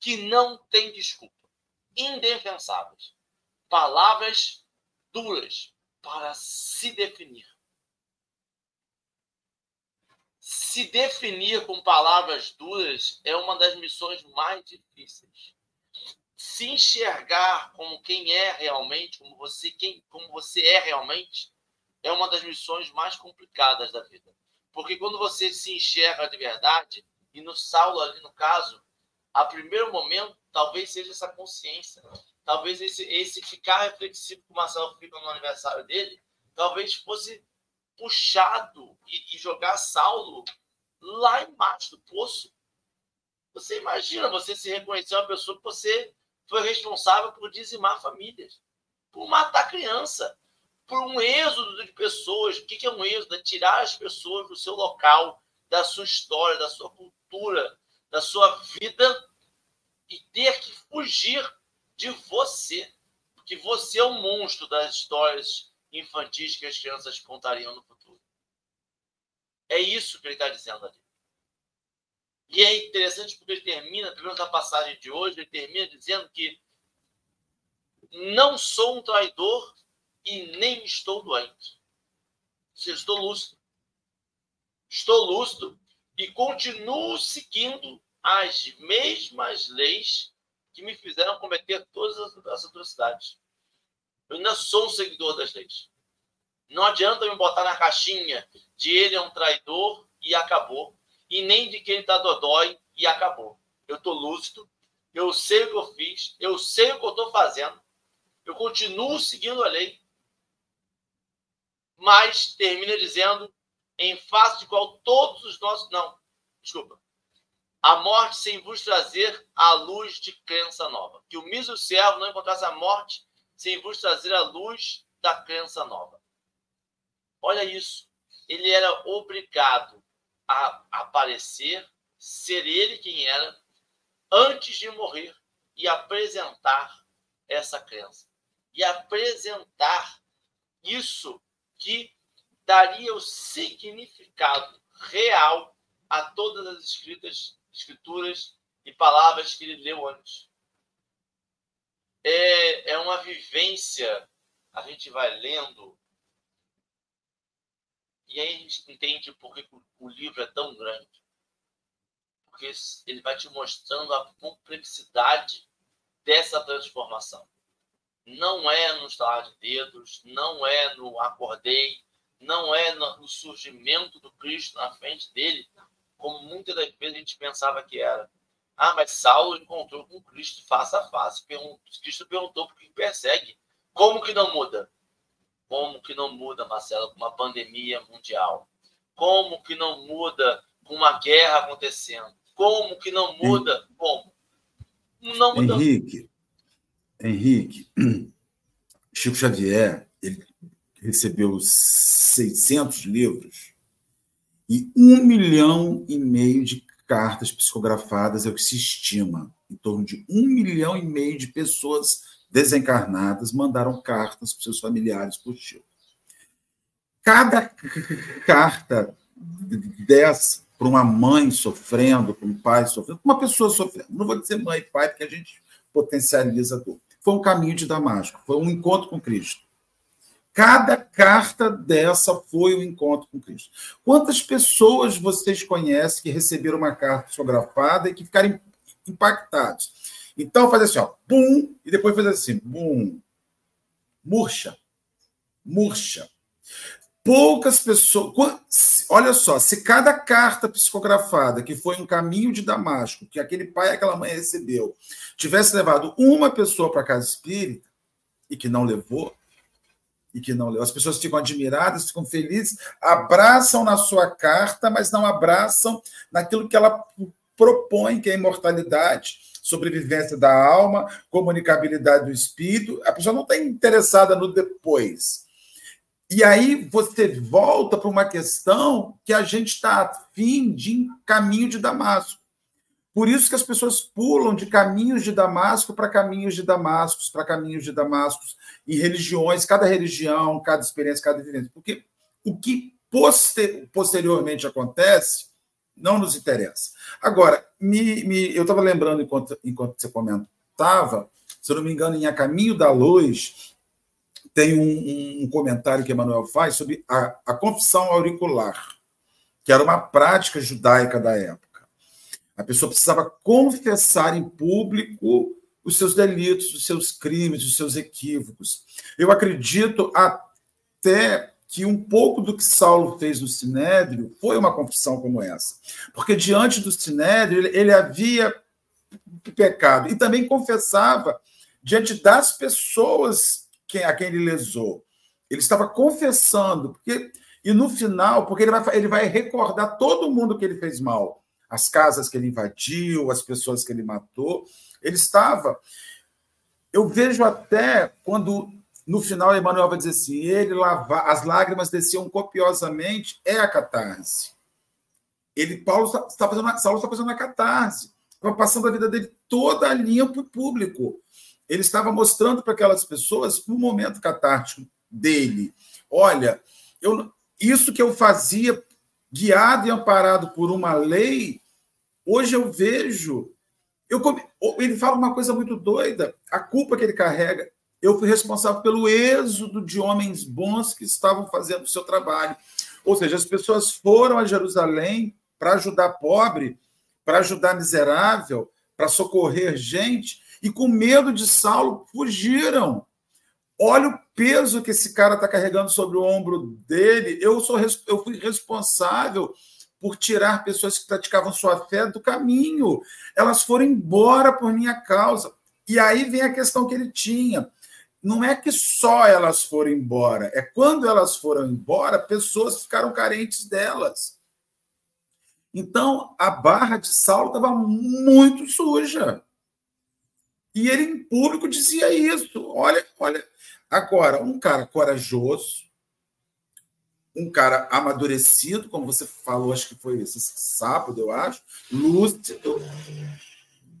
Speaker 4: que não têm desculpa, indefensáveis, palavras duras para se definir. Se definir com palavras duras é uma das missões mais difíceis se enxergar como quem é realmente, como você, quem, como você é realmente, é uma das missões mais complicadas da vida. Porque quando você se enxerga de verdade, e no Saulo ali no caso, a primeiro momento, talvez seja essa consciência, talvez esse, esse ficar reflexivo que o Marcelo fica no aniversário dele, talvez fosse puxado e, e jogar Saulo lá embaixo do poço. Você imagina você se reconhecer uma pessoa que você foi responsável por dizimar famílias, por matar criança, por um êxodo de pessoas. O que é um êxodo? É tirar as pessoas do seu local, da sua história, da sua cultura, da sua vida e ter que fugir de você. Porque você é o monstro das histórias infantis que as crianças contariam no futuro. É isso que ele está dizendo ali. E é interessante porque ele termina, pelo menos na passagem de hoje, ele termina dizendo que não sou um traidor e nem estou doente. Se estou lúcido. Estou lúcido e continuo seguindo as mesmas leis que me fizeram cometer todas as atrocidades. Eu ainda sou um seguidor das leis. Não adianta me botar na caixinha de ele é um traidor e acabou e nem de quem está dodói e acabou. Eu estou lúcido, eu sei o que eu fiz, eu sei o que eu estou fazendo, eu continuo seguindo a lei, mas termina dizendo: em face de qual todos os nossos. Não, desculpa. A morte sem vos trazer a luz de crença nova. Que o mísero servo não encontrasse a morte sem vos trazer a luz da crença nova. Olha isso. Ele era obrigado a aparecer, ser ele quem era, antes de morrer e apresentar essa crença. E apresentar isso que daria o significado real a todas as escritas, escrituras e palavras que ele leu antes. É, é uma vivência, a gente vai lendo, e aí a gente entende por que o livro é tão grande. Porque ele vai te mostrando a complexidade dessa transformação. Não é no estalar de dedos, não é no acordei, não é no surgimento do Cristo na frente dele, como muitas das vezes a gente pensava que era. Ah, mas Saulo encontrou com Cristo face a face. Cristo perguntou por que persegue. Como que não muda? Como que não muda, Marcelo, com uma pandemia mundial? Como que não muda com uma guerra acontecendo? Como que não muda? Como?
Speaker 2: Não muda. Henrique, Henrique, Chico Xavier, ele recebeu 600 livros e um milhão e meio de cartas psicografadas é o que se estima. Em torno de um milhão e meio de pessoas desencarnadas mandaram cartas para seus familiares por Chico. Cada carta dessa, para uma mãe sofrendo, para um pai sofrendo, uma pessoa sofrendo, não vou dizer mãe e pai, porque a gente potencializa dor. Foi um caminho de Damasco, foi um encontro com Cristo. Cada carta dessa foi um encontro com Cristo. Quantas pessoas vocês conhecem que receberam uma carta psicografada e que ficaram impactados? Então, faz assim, ó, bum, e depois faz assim, bum, murcha, murcha. Poucas pessoas. Olha só, se cada carta psicografada que foi um caminho de Damasco, que aquele pai e aquela mãe recebeu, tivesse levado uma pessoa para a casa espírita e que não levou, e que não leu. As pessoas ficam admiradas, ficam felizes, abraçam na sua carta, mas não abraçam naquilo que ela propõe, que é a imortalidade, sobrevivência da alma, comunicabilidade do espírito. A pessoa não está interessada no depois. E aí você volta para uma questão que a gente está afim de caminho de Damasco. Por isso que as pessoas pulam de caminhos de Damasco para caminhos de Damascos, para caminhos de Damascos, e religiões, cada religião, cada experiência, cada vivência. Porque o que poster, posteriormente acontece não nos interessa. Agora, me, me, eu estava lembrando, enquanto, enquanto você comentava, se eu não me engano, em A Caminho da Luz, tem um, um comentário que Emmanuel faz sobre a, a confissão auricular, que era uma prática judaica da época. A pessoa precisava confessar em público os seus delitos, os seus crimes, os seus equívocos. Eu acredito até que um pouco do que Saulo fez no Sinédrio foi uma confissão como essa. Porque diante do Sinédrio, ele, havia pecado e também confessava diante das pessoas a quem ele lesou. Ele estava confessando, porque e no final, porque ele vai, ele vai recordar todo mundo que ele fez mal as casas que ele invadiu, as pessoas que ele matou. Ele estava. Eu vejo até quando no final Emmanuel vai dizer assim: ele lava, as lágrimas desciam copiosamente, é a catarse. Ele, Paulo está fazendo, Saulo está fazendo a catarse, estava passando a vida dele toda a linha para o público. Ele estava mostrando para aquelas pessoas o momento catártico dele. Olha, eu, isso que eu fazia guiado e amparado por uma lei, hoje eu vejo. Eu, ele fala uma coisa muito doida, a culpa que ele carrega. Eu fui responsável pelo êxodo de homens bons que estavam fazendo o seu trabalho. Ou seja, as pessoas foram a Jerusalém para ajudar pobre, para ajudar miserável, para socorrer gente, e com medo de Saulo fugiram. Olha o peso que esse cara está carregando sobre o ombro dele. Eu sou eu fui responsável por tirar pessoas que praticavam sua fé do caminho. Elas foram embora por minha causa. E aí vem a questão que ele tinha. não é que só elas foram embora, é quando elas foram embora, pessoas ficaram carentes delas. Então, a barra de Saulo estava muito suja. E ele, em público, dizia isso. Olha, olha. Agora, um cara corajoso, um cara amadurecido, como você falou, acho que foi esse sábado, eu acho, lúcido.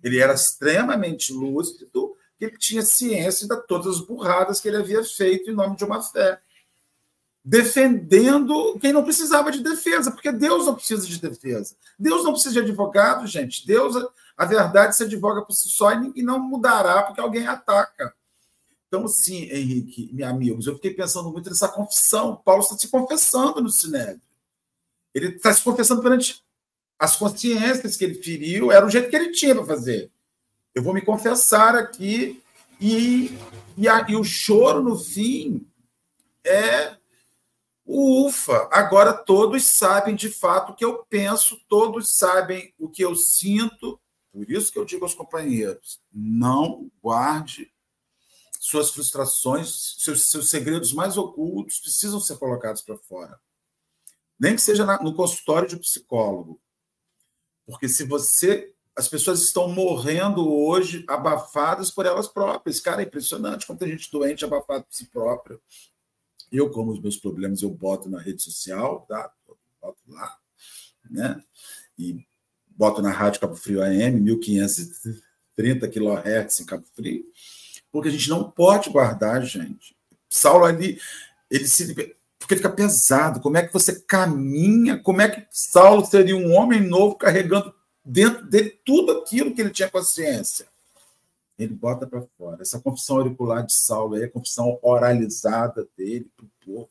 Speaker 2: Ele era extremamente lúcido, ele tinha ciência de todas as burradas que ele havia feito em nome de uma fé defendendo quem não precisava de defesa, porque Deus não precisa de defesa. Deus não precisa de advogado, gente. Deus, a verdade se advoga por si só e não mudará porque alguém ataca. Então, sim, Henrique, meus amigos, eu fiquei pensando muito nessa confissão. Paulo está se confessando no Sinédrio. Ele está se confessando perante as consciências que ele feriu, era o jeito que ele tinha para fazer. Eu vou me confessar aqui e, e, a, e o choro no fim é Ufa, agora todos sabem de fato o que eu penso, todos sabem o que eu sinto. Por isso que eu digo aos companheiros: não guarde suas frustrações, seus, seus segredos mais ocultos precisam ser colocados para fora. Nem que seja na, no consultório de um psicólogo. Porque se você. As pessoas estão morrendo hoje abafadas por elas próprias. Cara, é impressionante como tem gente doente abafada por si própria. Eu, como os meus problemas, eu boto na rede social, tá? boto lá, né? E boto na Rádio Cabo Frio AM, 1530 kHz em Cabo Frio, porque a gente não pode guardar, gente. Saulo ali, ele se porque fica pesado. Como é que você caminha? Como é que Saulo seria um homem novo carregando dentro dele tudo aquilo que ele tinha consciência? ele bota para fora. Essa confissão auricular de Saulo é a confissão oralizada dele para o povo.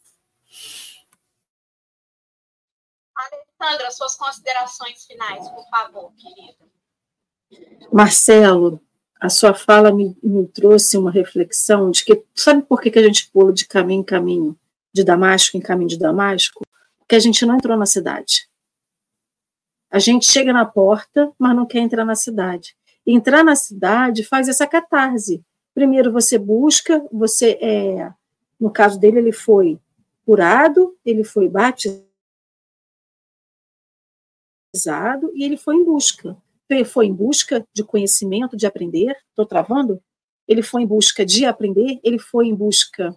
Speaker 1: Alessandra, suas considerações finais, por favor, querida.
Speaker 3: Marcelo, a sua fala me, me, trouxe uma reflexão de que, sabe por que, que a gente pula de caminho em caminho, de Damasco em caminho de Damasco? Porque a gente não entrou na cidade. A gente chega na porta, mas não quer entrar na cidade entrar na cidade faz essa catarse. Primeiro você busca, você é, no caso dele ele foi curado, ele foi batizado e ele foi em busca. Ele foi em busca de conhecimento, de aprender. Estou travando? Ele foi em busca de aprender, ele foi em busca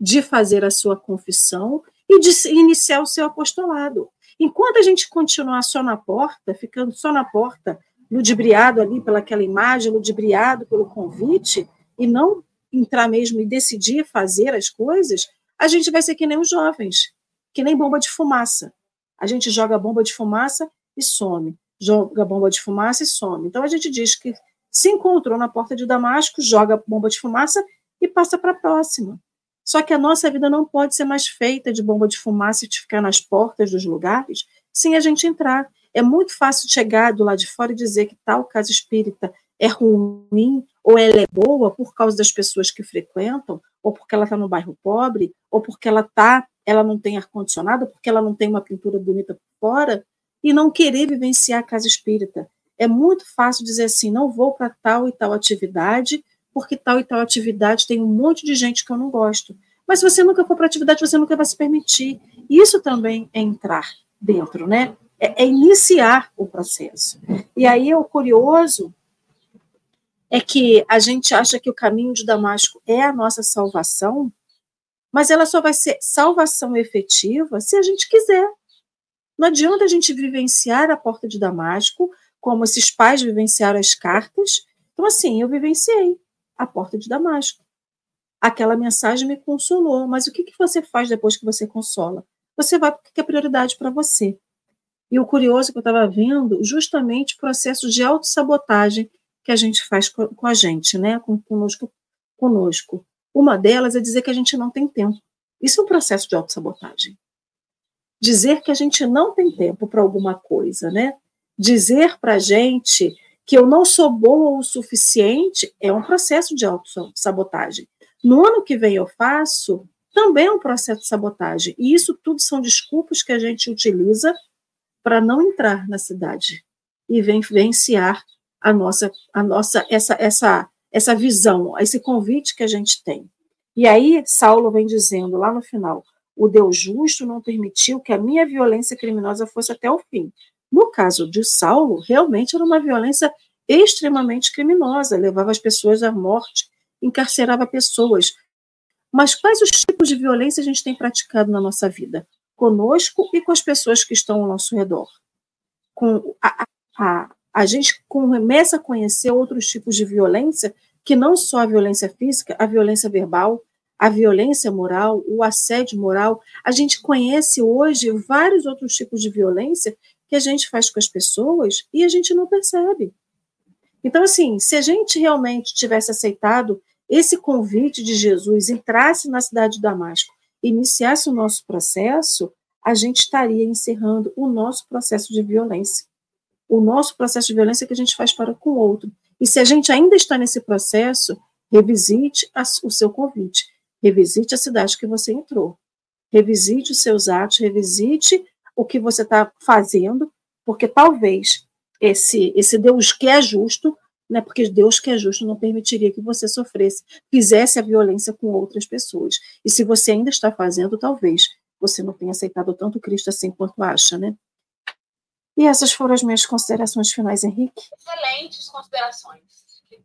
Speaker 3: de fazer a sua confissão e de iniciar o seu apostolado. Enquanto a gente continuar só na porta, ficando só na porta, ludibriado ali pelaquela imagem, ludibriado pelo convite, e não entrar mesmo e decidir fazer as coisas, a gente vai ser que nem os jovens, que nem bomba de fumaça. A gente joga bomba de fumaça e some, joga bomba de fumaça e some. Então a gente diz que se encontrou na porta de Damasco, joga bomba de fumaça e passa para a próxima. Só que a nossa vida não pode ser mais feita de bomba de fumaça e de ficar nas portas dos lugares sem a gente entrar. É muito fácil chegar do lado de fora e dizer que tal casa espírita é ruim ou ela é boa por causa das pessoas que frequentam, ou porque ela está no bairro pobre, ou porque ela tá, ela não tem ar condicionado, porque ela não tem uma pintura bonita por fora, e não querer vivenciar a casa espírita. É muito fácil dizer assim, não vou para tal e tal atividade, porque tal e tal atividade tem um monte de gente que eu não gosto. Mas se você nunca for para atividade, você nunca vai se permitir. Isso também é entrar dentro, né? é, é iniciar o processo. E aí o curioso é que a gente acha que o caminho de Damasco é a nossa salvação, mas ela só vai ser salvação efetiva se a gente quiser. Não adianta a gente vivenciar a porta de Damasco, como esses pais vivenciaram as cartas. Então, assim, eu vivenciei a porta de Damasco. Aquela mensagem me consolou, mas o que, que você faz depois que você consola? Você vai porque é prioridade para você. E o curioso que eu estava vendo justamente processos de autossabotagem que a gente faz com, a gente, né? Conosco, conosco. Uma delas é dizer que a gente não tem tempo. Isso é um processo de autossabotagem. Dizer que a gente não tem tempo para alguma coisa, né? Dizer para a gente que eu não sou boa o suficiente é um processo de autossabotagem. No ano que vem eu faço, também é um processo de sabotagem. E isso tudo são desculpas que a gente utiliza para não entrar na cidade e vivenciar a nossa, a nossa essa, essa, essa visão, esse convite que a gente tem. E aí, Saulo vem dizendo lá no final: o Deus justo não permitiu que a minha violência criminosa fosse até o fim. No caso de Saulo, realmente era uma violência extremamente criminosa, levava as pessoas à morte, encarcerava pessoas. Mas quais os tipos de violência a gente tem praticado na nossa vida? Conosco e com as pessoas que estão ao nosso redor. Com a, a, a gente começa a conhecer outros tipos de violência, que não só a violência física, a violência verbal, a violência moral, o assédio moral. A gente conhece hoje vários outros tipos de violência que a gente faz com as pessoas e a gente não percebe. Então, assim, se a gente realmente tivesse aceitado esse convite de Jesus, entrasse na cidade de Damasco, iniciasse o nosso processo, a gente estaria encerrando o nosso processo de violência. O nosso processo de violência que a gente faz para com o outro. E se a gente ainda está nesse processo, revisite a, o seu convite, revisite a cidade que você entrou, revisite os seus atos, revisite o que você está fazendo, porque talvez esse, esse Deus que é justo, né, porque Deus que é justo não permitiria que você sofresse, fizesse a violência com outras pessoas. E se você ainda está fazendo, talvez você não tenha aceitado tanto Cristo assim quanto acha, né? E essas foram as minhas considerações finais, Henrique.
Speaker 1: Excelentes considerações.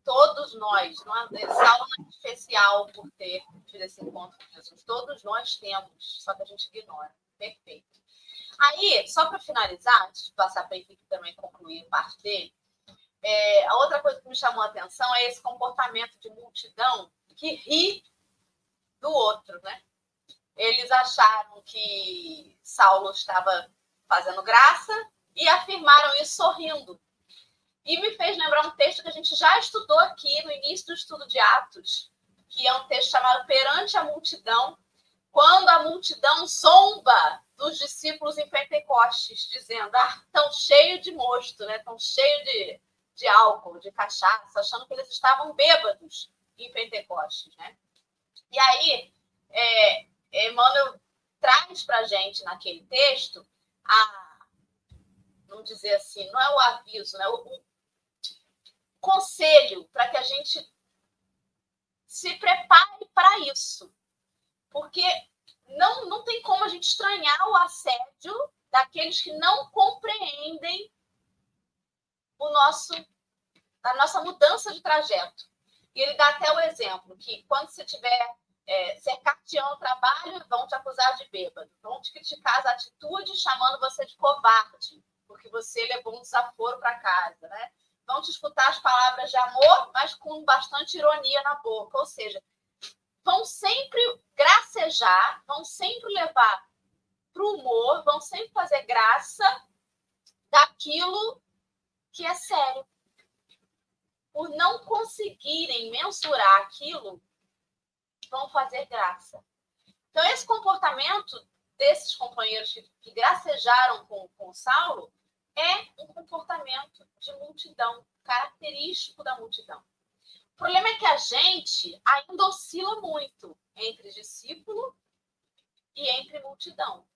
Speaker 1: Todos nós, não é Saulo é especial por ter tido esse encontro com Jesus, todos nós temos, só que a gente ignora. Perfeito. Aí, só para finalizar, antes de passar para o Henrique também concluir parte dele, é, a outra coisa que me chamou a atenção é esse comportamento de multidão que ri do outro, né? Eles acharam que Saulo estava fazendo graça e afirmaram isso sorrindo. E me fez lembrar um texto que a gente já estudou aqui no início do estudo de Atos, que é um texto chamado Perante a Multidão, quando a multidão zomba dos discípulos em Pentecostes, dizendo: ah, tão cheio de mosto, né? tão cheio de, de álcool, de cachaça, achando que eles estavam bêbados em Pentecostes. Né? E aí, é, Emmanuel traz para a gente naquele texto a, vamos dizer assim, não é o aviso, né? o, conselho para que a gente se prepare para isso. Porque não, não tem como a gente estranhar o assédio daqueles que não compreendem o nosso a nossa mudança de trajeto. E ele dá até o exemplo que quando você tiver é, cercateando trabalho, vão te acusar de bêbado, vão te criticar as atitudes, chamando você de covarde, porque você levou um desaforo para casa, né? Vão escutar as palavras de amor, mas com bastante ironia na boca. Ou seja, vão sempre gracejar, vão sempre levar para o humor, vão sempre fazer graça daquilo que é sério. Por não conseguirem mensurar aquilo, vão fazer graça. Então, esse comportamento desses companheiros que, que gracejaram com, com Saulo é um comportamento de multidão, característico da multidão. O problema é que a gente ainda oscila muito entre discípulo e entre multidão.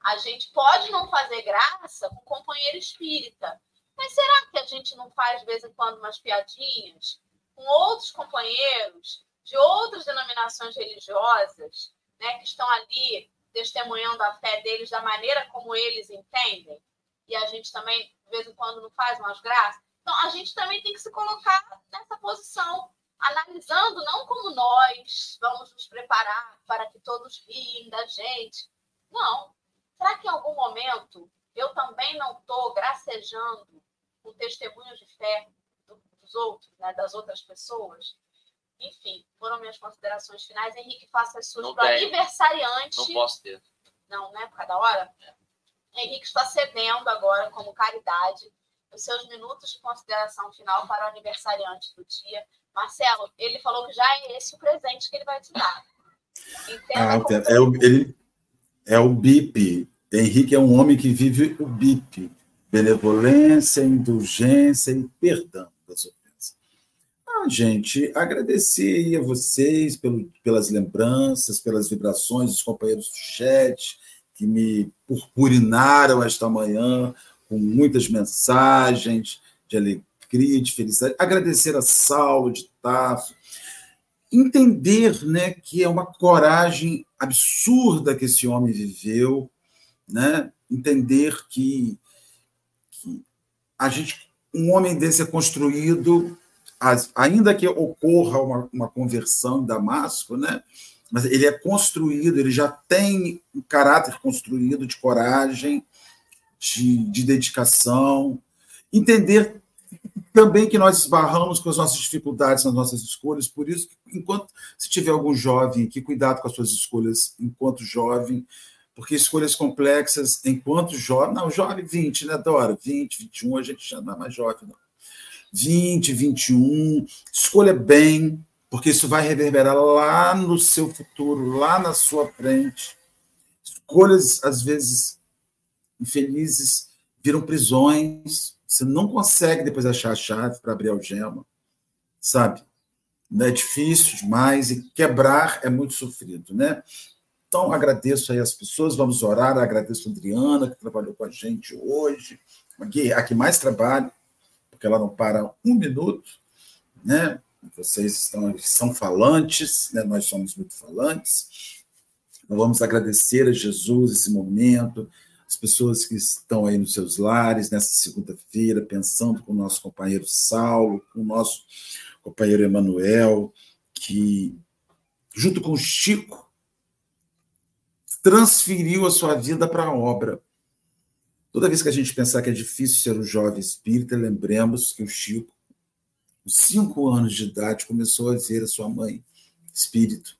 Speaker 1: A gente pode não fazer graça com companheiro espírita, mas será que a gente não faz de vez em quando umas piadinhas com outros companheiros de outras denominações religiosas, né, que estão ali testemunhando a fé deles da maneira como eles entendem? E a gente também, de vez em quando, não faz umas graças? Então, a gente também tem que se colocar nessa posição, analisando não como nós vamos nos preparar para que todos riem da gente. Não. Será que em algum momento eu também não estou gracejando o testemunho de fé dos outros, né, das outras pessoas? Enfim, foram minhas considerações finais. Henrique, faça as suas para aniversariante.
Speaker 4: Não posso ter.
Speaker 1: Não, né? Por cada hora? É. Henrique está cedendo agora como caridade os seus minutos de consideração final para o aniversariante do dia. Marcelo, ele falou que já é esse o presente que ele vai te dar.
Speaker 2: Ah, é, o, ele, é o BIP. Henrique é um homem que vive o BIP. Benevolência, indulgência e perdão das ofensas. Ah, gente, agradecer a vocês pelo, pelas lembranças, pelas vibrações dos companheiros do chat que me purpurinaram esta manhã com muitas mensagens de alegria, de felicidade. Agradecer a Saulo de estar Tasso. Entender né, que é uma coragem absurda que esse homem viveu, né? entender que, que a gente, um homem desse é construído, ainda que ocorra uma, uma conversão em Damasco, né? Mas ele é construído, ele já tem um caráter construído de coragem, de, de dedicação, entender também que nós esbarramos com as nossas dificuldades nas nossas escolhas, por isso, enquanto se tiver algum jovem aqui, cuidado com as suas escolhas enquanto jovem, porque escolhas complexas enquanto jovem, não, jovem 20, né, Dora? 20, 21, a gente já não é mais jovem, não. 20, 21, escolha bem, porque isso vai reverberar lá no seu futuro, lá na sua frente. Escolhas, às vezes, infelizes, viram prisões. Você não consegue depois achar a chave para abrir a algema, sabe? É difícil demais e quebrar é muito sofrido, né? Então, agradeço aí as pessoas, vamos orar, agradeço a Adriana, que trabalhou com a gente hoje, a que mais trabalha, porque ela não para um minuto, né? Vocês estão, são falantes, né? nós somos muito falantes. Vamos agradecer a Jesus esse momento, as pessoas que estão aí nos seus lares nessa segunda-feira, pensando com o nosso companheiro Saulo, com o nosso companheiro Emanuel, que, junto com o Chico, transferiu a sua vida para a obra. Toda vez que a gente pensar que é difícil ser um jovem espírita, lembremos que o Chico, cinco anos de idade, começou a ver a sua mãe espírito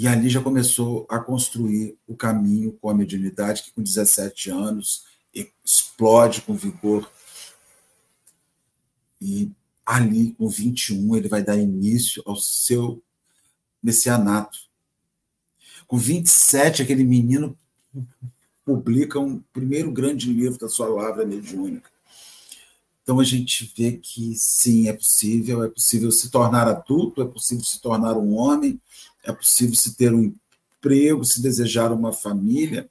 Speaker 2: e ali já começou a construir o caminho com a mediunidade, que com 17 anos explode com vigor. E ali, com 21, ele vai dar início ao seu messianato. Com 27, aquele menino publica um primeiro grande livro da sua lavra mediúnica. Então a gente vê que sim, é possível, é possível se tornar adulto, é possível se tornar um homem, é possível se ter um emprego, se desejar uma família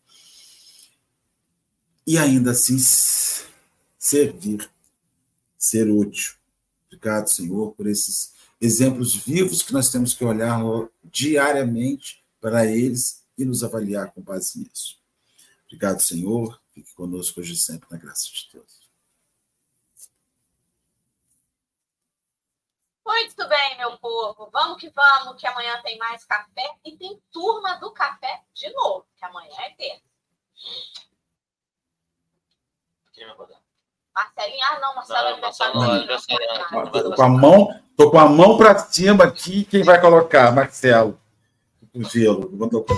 Speaker 2: e ainda assim servir, ser útil. Obrigado, Senhor, por esses exemplos vivos que nós temos que olhar diariamente para eles e nos avaliar com base nisso. Obrigado, Senhor. Fique conosco hoje e sempre, na graça de Deus.
Speaker 1: Muito bem, meu povo. Vamos que vamos, que amanhã tem mais café e tem turma do café de novo, que amanhã é terça. Quem vai botar? Marcelinho, ah, não, Marcelo
Speaker 2: aniversário. Tô com a mão, tô com a mão para cima aqui. Quem vai colocar? Marcelo. O gelo. Vou tocar.